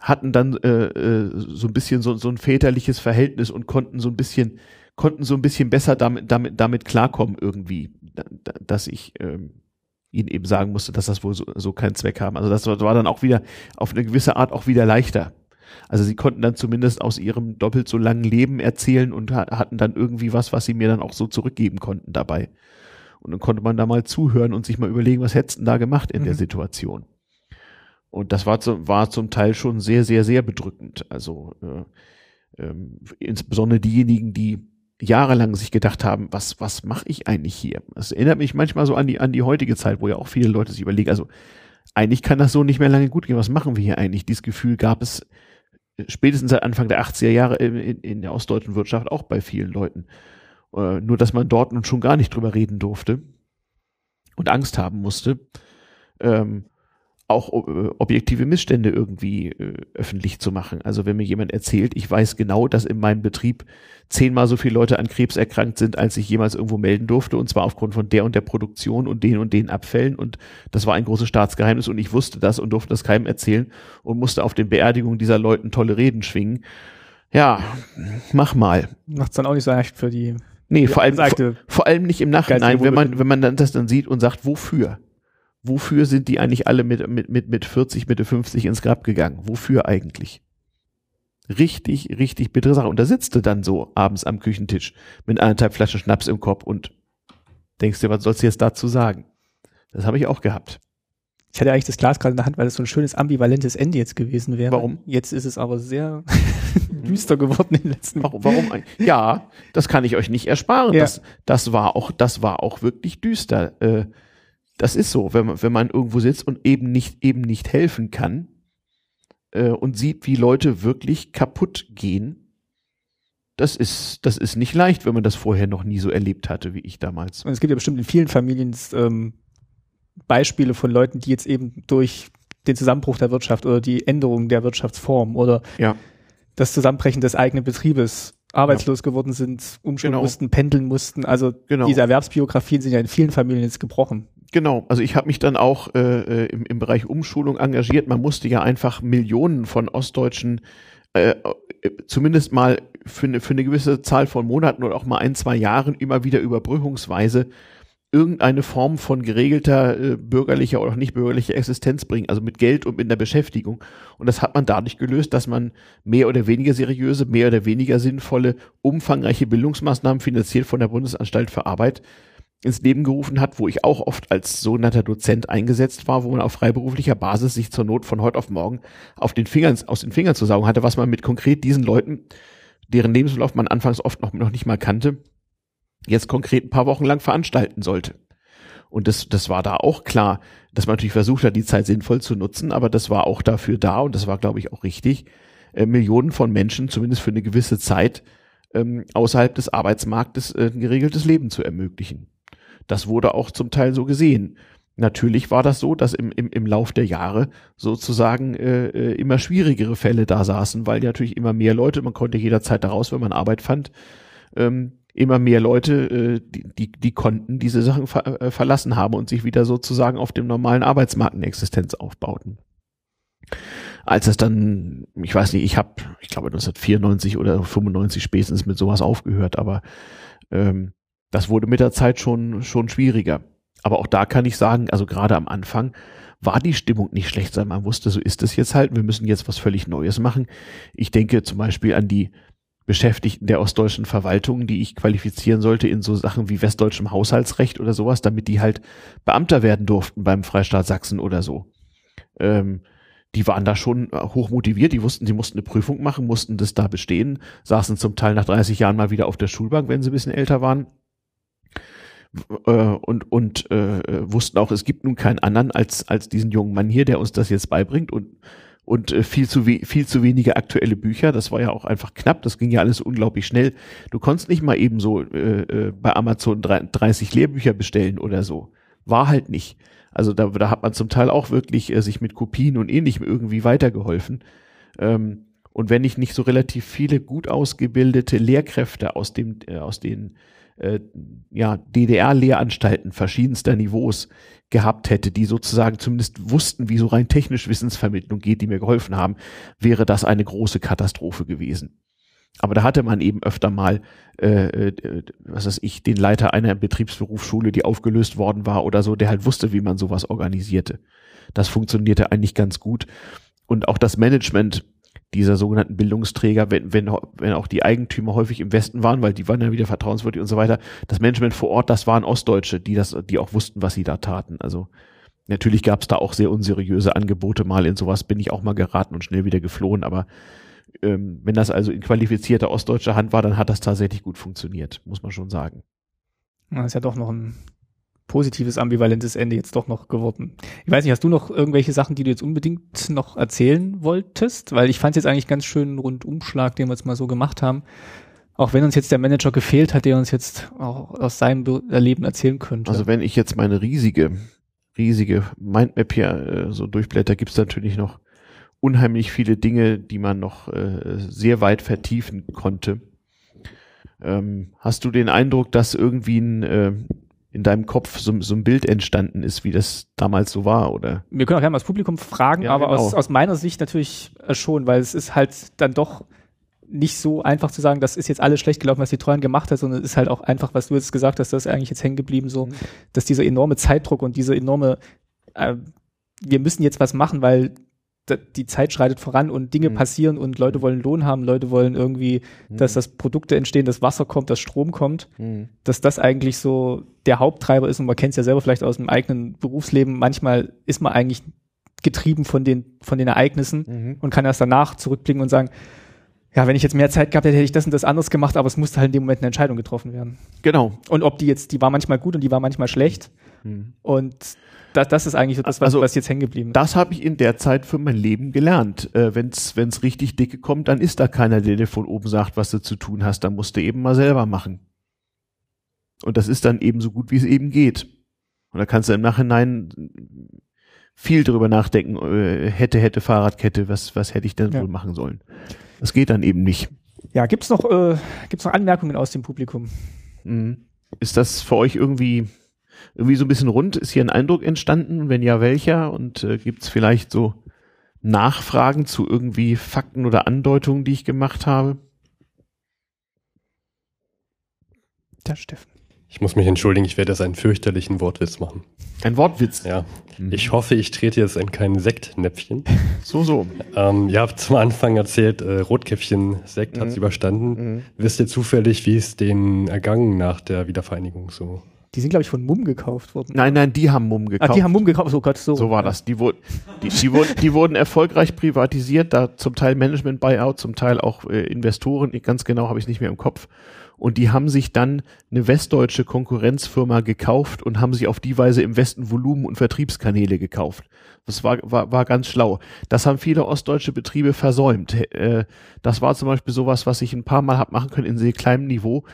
[SPEAKER 2] hatten dann äh, äh, so ein bisschen so, so ein väterliches Verhältnis und konnten so ein bisschen konnten so ein bisschen besser damit damit damit klarkommen irgendwie, dass ich ähm, ihnen eben sagen musste, dass das wohl so, so keinen Zweck haben. Also das war dann auch wieder auf eine gewisse Art auch wieder leichter. Also sie konnten dann zumindest aus ihrem doppelt so langen Leben erzählen und hatten dann irgendwie was, was sie mir dann auch so zurückgeben konnten dabei. Und dann konnte man da mal zuhören und sich mal überlegen, was hättest du da gemacht in mhm. der Situation. Und das war, zum, war zum Teil schon sehr, sehr, sehr bedrückend. Also äh, äh, insbesondere diejenigen, die jahrelang sich gedacht haben, was, was mache ich eigentlich hier? Das erinnert mich manchmal so an die, an die heutige Zeit, wo ja auch viele Leute sich überlegen, also eigentlich kann das so nicht mehr lange gut gehen. Was machen wir hier eigentlich? Dieses Gefühl gab es spätestens seit Anfang der 80er Jahre in, in der ostdeutschen Wirtschaft auch bei vielen Leuten. Äh, nur, dass man dort nun schon gar nicht drüber reden durfte und Angst haben musste. Ähm, auch äh, objektive Missstände irgendwie äh, öffentlich zu machen. Also wenn mir jemand erzählt, ich weiß genau, dass in meinem Betrieb zehnmal so viele Leute an Krebs erkrankt sind, als ich jemals irgendwo melden durfte, und zwar aufgrund von der und der Produktion und den und den Abfällen. Und das war ein großes Staatsgeheimnis und ich wusste das und durfte das keinem erzählen und musste auf den Beerdigungen dieser Leuten tolle Reden schwingen. Ja, mach mal.
[SPEAKER 1] Macht's dann auch nicht so leicht für die.
[SPEAKER 2] Nee, vor allem, vor, vor allem nicht im Nachhinein, wenn man, wenn man dann das dann sieht und sagt, wofür? Wofür sind die eigentlich alle mit, mit, mit, mit 40, Mitte 50 ins Grab gegangen? Wofür eigentlich? Richtig, richtig bittere Sache. Und da sitzt du dann so abends am Küchentisch mit anderthalb Flaschen Schnaps im Kopf und denkst dir, was sollst du jetzt dazu sagen? Das habe ich auch gehabt.
[SPEAKER 1] Ich hatte eigentlich das Glas gerade in der Hand, weil es so ein schönes ambivalentes Ende jetzt gewesen wäre.
[SPEAKER 2] Warum?
[SPEAKER 1] Jetzt ist es aber sehr düster geworden in den letzten
[SPEAKER 2] Warum? warum? Ja, das kann ich euch nicht ersparen. Ja. Das, das war auch, das war auch wirklich düster. Äh, das ist so, wenn man, wenn man irgendwo sitzt und eben nicht, eben nicht helfen kann äh, und sieht, wie Leute wirklich kaputt gehen. Das ist, das ist nicht leicht, wenn man das vorher noch nie so erlebt hatte, wie ich damals.
[SPEAKER 1] Und es gibt ja bestimmt in vielen Familien ähm, Beispiele von Leuten, die jetzt eben durch den Zusammenbruch der Wirtschaft oder die Änderung der Wirtschaftsform oder
[SPEAKER 2] ja.
[SPEAKER 1] das Zusammenbrechen des eigenen Betriebes arbeitslos ja. geworden sind, umschulen genau. mussten, pendeln mussten. Also genau. diese Erwerbsbiografien sind ja in vielen Familien jetzt gebrochen.
[SPEAKER 2] Genau, also ich habe mich dann auch äh, äh, im, im Bereich Umschulung engagiert. Man musste ja einfach Millionen von Ostdeutschen äh, äh, zumindest mal für eine, für eine gewisse Zahl von Monaten oder auch mal ein, zwei Jahren immer wieder überbrückungsweise irgendeine Form von geregelter äh, bürgerlicher oder nicht bürgerlicher Existenz bringen, also mit Geld und mit einer Beschäftigung. Und das hat man dadurch gelöst, dass man mehr oder weniger seriöse, mehr oder weniger sinnvolle, umfangreiche Bildungsmaßnahmen finanziert von der Bundesanstalt für Arbeit ins Leben gerufen hat, wo ich auch oft als sogenannter Dozent eingesetzt war, wo man auf freiberuflicher Basis sich zur Not von heute auf morgen auf den Fingern, aus den Fingern zu saugen hatte, was man mit konkret diesen Leuten, deren Lebenslauf man anfangs oft noch, noch nicht mal kannte, jetzt konkret ein paar Wochen lang veranstalten sollte. Und das, das war da auch klar, dass man natürlich versucht hat, die Zeit sinnvoll zu nutzen, aber das war auch dafür da und das war, glaube ich, auch richtig, äh, Millionen von Menschen zumindest für eine gewisse Zeit ähm, außerhalb des Arbeitsmarktes äh, ein geregeltes Leben zu ermöglichen. Das wurde auch zum Teil so gesehen. Natürlich war das so, dass im, im, im Lauf der Jahre sozusagen äh, äh, immer schwierigere Fälle da saßen, weil natürlich immer mehr Leute, man konnte jederzeit daraus, wenn man Arbeit fand, ähm, immer mehr Leute, äh, die, die, die konnten diese Sachen ver äh, verlassen haben und sich wieder sozusagen auf dem normalen Arbeitsmarkt eine Existenz aufbauten. Als es dann, ich weiß nicht, ich habe, ich glaube 1994 oder 95 spätestens mit sowas aufgehört, aber ähm, das wurde mit der Zeit schon, schon schwieriger. Aber auch da kann ich sagen, also gerade am Anfang war die Stimmung nicht schlecht, sondern man wusste, so ist es jetzt halt. Wir müssen jetzt was völlig Neues machen. Ich denke zum Beispiel an die Beschäftigten der ostdeutschen Verwaltung, die ich qualifizieren sollte in so Sachen wie westdeutschem Haushaltsrecht oder sowas, damit die halt Beamter werden durften beim Freistaat Sachsen oder so. Ähm, die waren da schon hoch motiviert, die wussten, sie mussten eine Prüfung machen, mussten das da bestehen, saßen zum Teil nach 30 Jahren mal wieder auf der Schulbank, wenn sie ein bisschen älter waren äh, und, und äh, wussten auch, es gibt nun keinen anderen als, als diesen jungen Mann hier, der uns das jetzt beibringt und und äh, viel zu viel zu wenige aktuelle Bücher. Das war ja auch einfach knapp. Das ging ja alles unglaublich schnell. Du konntest nicht mal eben so äh, äh bei Amazon 30 Lehrbücher bestellen oder so. War halt nicht. Also da, da hat man zum Teil auch wirklich äh, sich mit Kopien und ähnlichem irgendwie weitergeholfen. Ähm, und wenn ich nicht so relativ viele gut ausgebildete Lehrkräfte aus dem äh, aus den äh, ja, DDR-Lehranstalten verschiedenster Niveaus gehabt hätte, die sozusagen zumindest wussten, wie so rein technisch Wissensvermittlung geht, die mir geholfen haben, wäre das eine große Katastrophe gewesen. Aber da hatte man eben öfter mal, äh, äh, was weiß ich, den Leiter einer Betriebsberufsschule, die aufgelöst worden war oder so, der halt wusste, wie man sowas organisierte. Das funktionierte eigentlich ganz gut. Und auch das Management dieser sogenannten Bildungsträger, wenn, wenn, wenn auch die Eigentümer häufig im Westen waren, weil die waren ja wieder vertrauenswürdig und so weiter. Das Management vor Ort, das waren Ostdeutsche, die das, die auch wussten, was sie da taten. Also natürlich gab es da auch sehr unseriöse Angebote mal. In sowas bin ich auch mal geraten und schnell wieder geflohen. Aber ähm, wenn das also in qualifizierter ostdeutscher Hand war, dann hat das tatsächlich gut funktioniert, muss man schon sagen.
[SPEAKER 1] Das ist ja doch noch ein positives, ambivalentes Ende jetzt doch noch geworden. Ich weiß nicht, hast du noch irgendwelche Sachen, die du jetzt unbedingt noch erzählen wolltest? Weil ich fand es jetzt eigentlich ganz schön einen Rundumschlag, den wir jetzt mal so gemacht haben. Auch wenn uns jetzt der Manager gefehlt hat, der uns jetzt auch aus seinem Erleben erzählen könnte.
[SPEAKER 2] Also wenn ich jetzt meine riesige, riesige Mindmap hier äh, so durchblätter, gibt es natürlich noch unheimlich viele Dinge, die man noch äh, sehr weit vertiefen konnte. Ähm, hast du den Eindruck, dass irgendwie ein, äh, in deinem Kopf so, so, ein Bild entstanden ist, wie das damals so war, oder?
[SPEAKER 1] Wir können auch gerne mal das Publikum fragen, ja, aber genau. aus, aus meiner Sicht natürlich äh, schon, weil es ist halt dann doch nicht so einfach zu sagen, das ist jetzt alles schlecht gelaufen, was die Treuen gemacht hat, sondern es ist halt auch einfach, was du jetzt gesagt hast, das ist eigentlich jetzt hängen geblieben, so, mhm. dass dieser enorme Zeitdruck und diese enorme, äh, wir müssen jetzt was machen, weil die Zeit schreitet voran und Dinge mhm. passieren und Leute wollen Lohn haben, Leute wollen irgendwie, mhm. dass das Produkte entstehen, dass Wasser kommt, dass Strom kommt, mhm. dass das eigentlich so der Haupttreiber ist und man kennt es ja selber vielleicht aus dem eigenen Berufsleben. Manchmal ist man eigentlich getrieben von den, von den Ereignissen mhm. und kann erst danach zurückblicken und sagen, ja, wenn ich jetzt mehr Zeit gehabt hätte, hätte ich das und das anders gemacht, aber es musste halt in dem Moment eine Entscheidung getroffen werden.
[SPEAKER 2] Genau.
[SPEAKER 1] Und ob die jetzt, die war manchmal gut und die war manchmal schlecht. Mhm. Und das, das ist eigentlich so das, was, also, was jetzt hängen geblieben ist.
[SPEAKER 2] Das habe ich in der Zeit für mein Leben gelernt. Äh, Wenn es richtig dicke kommt, dann ist da keiner, der dir von oben sagt, was du zu tun hast. Dann musst du eben mal selber machen. Und das ist dann eben so gut, wie es eben geht. Und da kannst du im Nachhinein viel drüber nachdenken, äh, hätte, hätte Fahrradkette, was, was hätte ich denn ja. wohl machen sollen. Das geht dann eben nicht.
[SPEAKER 1] Ja, gibt's noch, äh, gibt's noch Anmerkungen aus dem Publikum?
[SPEAKER 2] Mhm. Ist das für euch irgendwie irgendwie so ein bisschen rund? Ist hier ein Eindruck entstanden? Wenn ja, welcher? Und äh, gibt es vielleicht so Nachfragen zu irgendwie Fakten oder Andeutungen, die ich gemacht habe?
[SPEAKER 1] Der Steffen.
[SPEAKER 4] Ich muss mich entschuldigen, ich werde jetzt einen fürchterlichen Wortwitz machen.
[SPEAKER 2] Ein Wortwitz?
[SPEAKER 4] Ja. Mhm. Ich hoffe, ich trete jetzt in kein Sektnäpfchen.
[SPEAKER 2] So, so.
[SPEAKER 4] Ähm, ihr habt zum Anfang erzählt, äh, Rotkäppchen-Sekt mhm. hat es überstanden. Mhm. Wisst ihr zufällig, wie es den ergangen nach der Wiedervereinigung so
[SPEAKER 1] die sind, glaube ich, von Mumm gekauft worden.
[SPEAKER 2] Nein, nein, die haben Mumm gekauft.
[SPEAKER 1] Ah, die haben Mumm gekauft, oh Gott, so.
[SPEAKER 2] So war das. Die, wurden, die, die, wurden, die wurden erfolgreich privatisiert, da zum Teil Management-Buyout, zum Teil auch äh, Investoren, ganz genau habe ich nicht mehr im Kopf. Und die haben sich dann eine westdeutsche Konkurrenzfirma gekauft und haben sich auf die Weise im Westen Volumen und Vertriebskanäle gekauft. Das war, war, war ganz schlau. Das haben viele ostdeutsche Betriebe versäumt. Äh, das war zum Beispiel sowas, was ich ein paar Mal hab machen können in sehr kleinem Niveau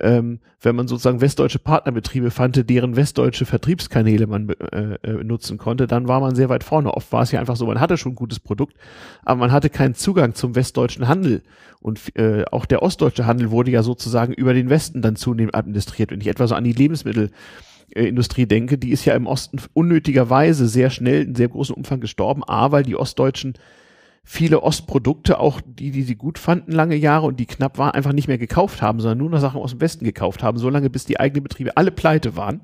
[SPEAKER 2] ähm, wenn man sozusagen westdeutsche Partnerbetriebe fand, deren westdeutsche Vertriebskanäle man äh, äh, nutzen konnte, dann war man sehr weit vorne. Oft war es ja einfach so, man hatte schon ein gutes Produkt, aber man hatte keinen Zugang zum westdeutschen Handel. Und äh, auch der ostdeutsche Handel wurde ja sozusagen über den Westen dann zunehmend administriert. Wenn ich etwa so an die Lebensmittelindustrie denke, die ist ja im Osten unnötigerweise sehr schnell in sehr großem Umfang gestorben, A, weil die Ostdeutschen viele Ostprodukte, auch die, die sie gut fanden lange Jahre und die knapp waren, einfach nicht mehr gekauft haben, sondern nur noch Sachen aus dem Westen gekauft haben, so lange bis die eigenen Betriebe alle pleite waren.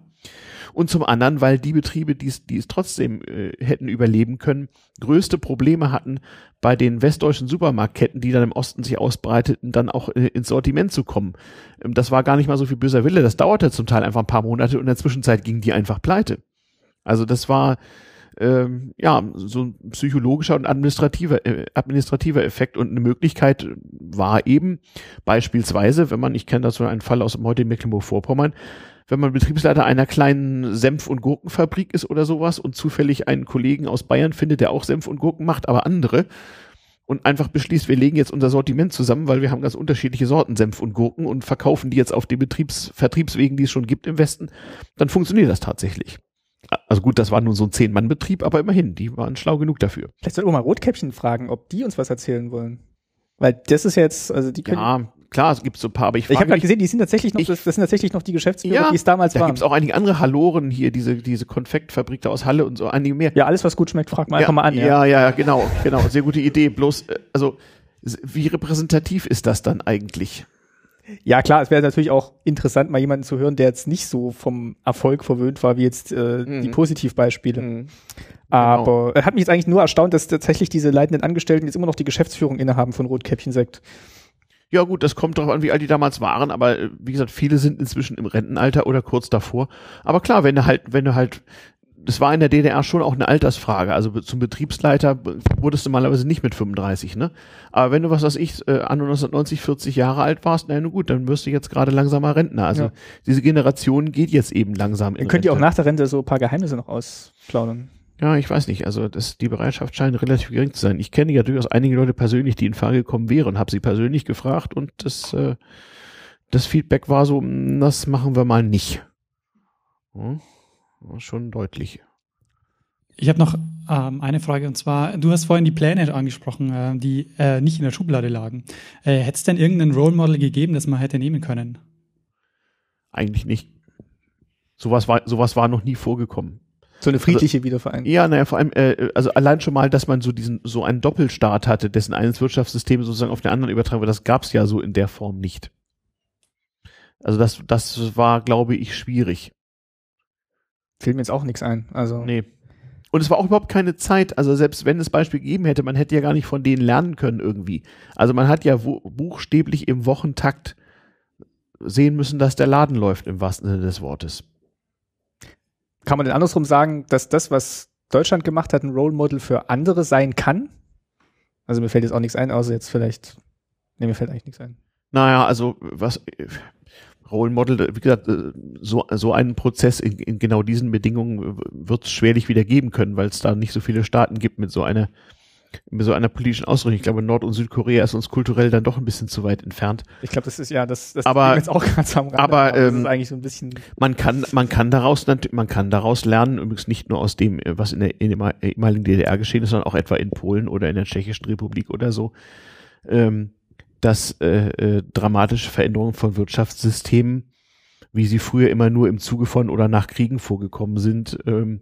[SPEAKER 2] Und zum anderen, weil die Betriebe, die es, die es trotzdem äh, hätten überleben können, größte Probleme hatten, bei den westdeutschen Supermarktketten, die dann im Osten sich ausbreiteten, dann auch äh, ins Sortiment zu kommen. Ähm, das war gar nicht mal so viel böser Wille, das dauerte zum Teil einfach ein paar Monate und in der Zwischenzeit gingen die einfach pleite. Also das war ähm, ja, so ein psychologischer und administrativer, äh, administrativer Effekt und eine Möglichkeit war eben beispielsweise, wenn man, ich kenne so einen Fall aus dem heutigen Mecklenburg-Vorpommern, wenn man Betriebsleiter einer kleinen Senf- und Gurkenfabrik ist oder sowas und zufällig einen Kollegen aus Bayern findet, der auch Senf und Gurken macht, aber andere und einfach beschließt, wir legen jetzt unser Sortiment zusammen, weil wir haben ganz unterschiedliche Sorten Senf und Gurken und verkaufen die jetzt auf den Betriebs Vertriebswegen, die es schon gibt im Westen, dann funktioniert das tatsächlich. Also gut, das war nur so ein Zehn-Mann-Betrieb, aber immerhin, die waren schlau genug dafür.
[SPEAKER 1] Vielleicht sollten wir mal Rotkäppchen fragen, ob die uns was erzählen wollen. Weil das ist jetzt, also die können.
[SPEAKER 2] Ja, klar, es gibt so ein paar, aber ich
[SPEAKER 1] Ich habe gerade gesehen, die sind tatsächlich noch, ich, das, das, sind tatsächlich noch die Geschäftsführer,
[SPEAKER 2] ja,
[SPEAKER 1] die es damals
[SPEAKER 2] da
[SPEAKER 1] waren.
[SPEAKER 2] Da gibt es auch einige andere Halloren hier, diese, diese Konfektfabrik da aus Halle und so, einige mehr.
[SPEAKER 1] Ja, alles, was gut schmeckt, frag mal
[SPEAKER 2] ja,
[SPEAKER 1] einfach mal an.
[SPEAKER 2] Ja, ja, ja, genau, genau, sehr gute Idee. Bloß, äh, also, wie repräsentativ ist das dann eigentlich?
[SPEAKER 1] Ja, klar, es wäre natürlich auch interessant, mal jemanden zu hören, der jetzt nicht so vom Erfolg verwöhnt war, wie jetzt äh, mhm. die Positivbeispiele. Mhm. Aber genau. hat mich jetzt eigentlich nur erstaunt, dass tatsächlich diese leitenden Angestellten jetzt immer noch die Geschäftsführung innehaben von Rotkäppchen Sekt.
[SPEAKER 2] Ja gut, das kommt darauf an, wie alt die damals waren, aber äh, wie gesagt, viele sind inzwischen im Rentenalter oder kurz davor. Aber klar, wenn du halt, wenn du halt das war in der DDR schon auch eine Altersfrage. Also zum Betriebsleiter wurdest du normalerweise nicht mit 35, ne? Aber wenn du, was weiß ich, äh, an 1990 40 Jahre alt warst, na gut, dann wirst du jetzt gerade langsamer Rentner. Also ja. diese Generation geht jetzt eben langsam.
[SPEAKER 1] Dann könnt ihr auch nach der Rente so ein paar Geheimnisse noch ausplaudern.
[SPEAKER 2] Ja, ich weiß nicht. Also das, die Bereitschaft scheint relativ gering zu sein. Ich kenne ja durchaus einige Leute persönlich, die in Frage gekommen wären, habe sie persönlich gefragt und das, äh, das Feedback war so, hm, das machen wir mal nicht. Hm? Schon deutlich.
[SPEAKER 3] Ich habe noch ähm, eine Frage und zwar, du hast vorhin die Pläne angesprochen, äh, die äh, nicht in der Schublade lagen. Äh, Hätte es denn irgendein Role Model gegeben, das man hätte nehmen können?
[SPEAKER 2] Eigentlich nicht. Sowas war, sowas war noch nie vorgekommen.
[SPEAKER 1] So eine friedliche also, Wiedervereinigung.
[SPEAKER 2] Ja, naja, vor allem, äh, also allein schon mal, dass man so diesen, so einen Doppelstaat hatte, dessen eines Wirtschaftssystem sozusagen auf den anderen übertragen wird, das gab es ja so in der Form nicht. Also das, das war, glaube ich, schwierig.
[SPEAKER 1] Fällt mir jetzt auch nichts ein. Also.
[SPEAKER 2] Nee. Und es war auch überhaupt keine Zeit, also selbst wenn es Beispiel gegeben hätte, man hätte ja gar nicht von denen lernen können irgendwie. Also man hat ja buchstäblich im Wochentakt sehen müssen, dass der Laden läuft im wahrsten Sinne des Wortes.
[SPEAKER 1] Kann man denn andersrum sagen, dass das, was Deutschland gemacht hat, ein Role Model für andere sein kann? Also mir fällt jetzt auch nichts ein, außer jetzt vielleicht, nee, mir fällt eigentlich nichts ein.
[SPEAKER 2] Naja, also was, Role Model, wie gesagt, äh, so, so einen Prozess in, in genau diesen Bedingungen wird es schwerlich wieder geben können, weil es da nicht so viele Staaten gibt mit so einer mit so einer politischen Ausrichtung. Ich glaube, Nord- und Südkorea ist uns kulturell dann doch ein bisschen zu weit entfernt.
[SPEAKER 1] Ich glaube, das ist ja das, das
[SPEAKER 2] aber, jetzt auch ganz am Rande, aber, aber ähm,
[SPEAKER 1] ist eigentlich so ein bisschen
[SPEAKER 2] man kann man kann daraus man kann daraus lernen, übrigens nicht nur aus dem, was in der, in der ehemaligen DDR geschehen ist, sondern auch etwa in Polen oder in der Tschechischen Republik oder so. Ähm, dass äh, äh, dramatische Veränderungen von Wirtschaftssystemen, wie sie früher immer nur im Zuge von oder nach Kriegen vorgekommen sind, ähm,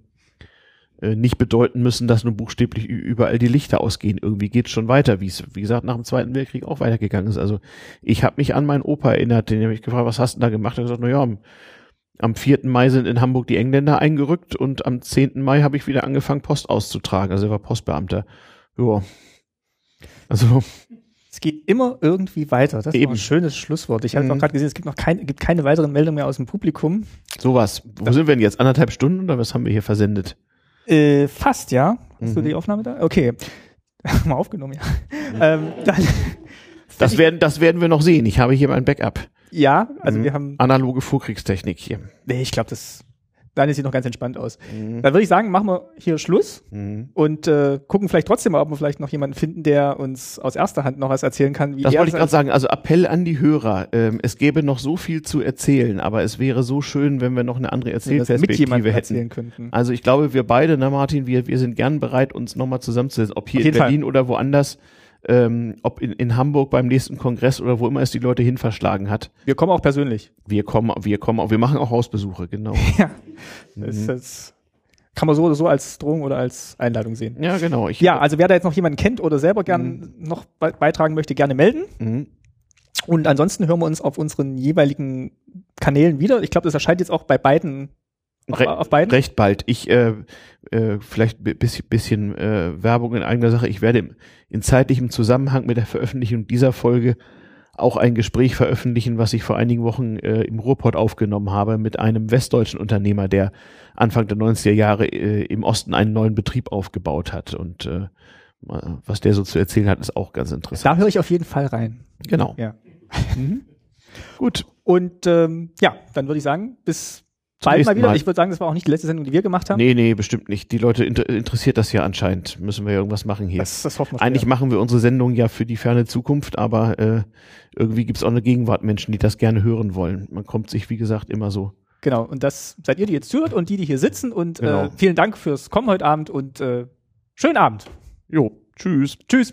[SPEAKER 2] äh, nicht bedeuten müssen, dass nun buchstäblich überall die Lichter ausgehen. Irgendwie geht schon weiter, wie es, wie gesagt, nach dem Zweiten Weltkrieg auch weitergegangen ist. Also ich habe mich an meinen Opa erinnert, den habe ich gefragt, was hast du da gemacht? Er hat gesagt, na ja, am, am 4. Mai sind in Hamburg die Engländer eingerückt und am 10. Mai habe ich wieder angefangen, Post auszutragen. Also er war Postbeamter. Ja. Also
[SPEAKER 1] es geht immer irgendwie weiter. Das
[SPEAKER 2] Eben.
[SPEAKER 1] ist ein schönes Schlusswort. Ich habe mhm. auch gerade gesehen, es gibt noch keine, gibt keine weiteren Meldungen mehr aus dem Publikum.
[SPEAKER 2] Sowas. Wo das sind wir denn jetzt? Anderthalb Stunden oder was haben wir hier versendet?
[SPEAKER 1] Äh, fast, ja. Hast mhm. du die Aufnahme da? Okay. Mal aufgenommen, ja. Mhm. ähm, dann,
[SPEAKER 2] das, werden, das werden wir noch sehen. Ich habe hier mein Backup.
[SPEAKER 1] Ja, also mhm. wir haben.
[SPEAKER 2] Analoge Vorkriegstechnik hier.
[SPEAKER 1] Nee, ich glaube, das Daniel sieht noch ganz entspannt aus. Mhm. Dann würde ich sagen, machen wir hier Schluss mhm. und äh, gucken vielleicht trotzdem mal, ob wir vielleicht noch jemanden finden, der uns aus erster Hand noch was erzählen kann.
[SPEAKER 2] Wie das wollte ich gerade sagen. Also Appell an die Hörer. Ähm, es gäbe noch so viel zu erzählen, aber es wäre so schön, wenn wir noch eine andere Erzählperspektive ja, hätten.
[SPEAKER 1] Könnten.
[SPEAKER 2] Also ich glaube, wir beide, ne Martin, wir, wir sind gern bereit, uns nochmal zusammenzusetzen, ob hier in Berlin Fall. oder woanders ähm, ob in, in Hamburg beim nächsten Kongress oder wo immer es die Leute hin verschlagen hat.
[SPEAKER 1] Wir kommen auch persönlich.
[SPEAKER 2] Wir kommen, wir kommen auch, wir machen auch Hausbesuche, genau. ja.
[SPEAKER 1] Das, mhm. das kann man so oder so als Drohung oder als Einladung sehen.
[SPEAKER 2] Ja, genau.
[SPEAKER 1] Ich, ja, also wer da jetzt noch jemanden kennt oder selber gern mhm. noch be beitragen möchte, gerne melden. Mhm. Und ansonsten hören wir uns auf unseren jeweiligen Kanälen wieder. Ich glaube, das erscheint jetzt auch bei beiden
[SPEAKER 2] Re auf beiden? Recht bald. Ich äh, äh, vielleicht ein bisschen, bisschen äh, Werbung in eigener Sache. Ich werde im, in zeitlichem Zusammenhang mit der Veröffentlichung dieser Folge auch ein Gespräch veröffentlichen, was ich vor einigen Wochen äh, im Ruhrpott aufgenommen habe mit einem westdeutschen Unternehmer, der Anfang der 90er Jahre äh, im Osten einen neuen Betrieb aufgebaut hat. Und äh, was der so zu erzählen hat, ist auch ganz interessant.
[SPEAKER 1] Da höre ich auf jeden Fall rein.
[SPEAKER 2] Genau.
[SPEAKER 1] Ja. Mhm. Gut. Und ähm, ja, dann würde ich sagen, bis bald mal wieder. Mal. Ich würde sagen, das war auch nicht die letzte Sendung, die wir gemacht haben.
[SPEAKER 2] Nee, nee, bestimmt nicht. Die Leute inter interessiert das ja anscheinend. Müssen wir ja irgendwas machen hier.
[SPEAKER 1] Das, das hoffen wir
[SPEAKER 2] Eigentlich machen wir unsere Sendung ja für die ferne Zukunft, aber äh, irgendwie gibt es auch eine Gegenwart Menschen, die das gerne hören wollen. Man kommt sich, wie gesagt, immer so.
[SPEAKER 1] Genau, und das seid ihr, die jetzt zuhört und die, die hier sitzen. Und äh, genau. äh, vielen Dank fürs Kommen heute Abend und äh, schönen Abend.
[SPEAKER 2] Jo, tschüss.
[SPEAKER 1] Tschüss.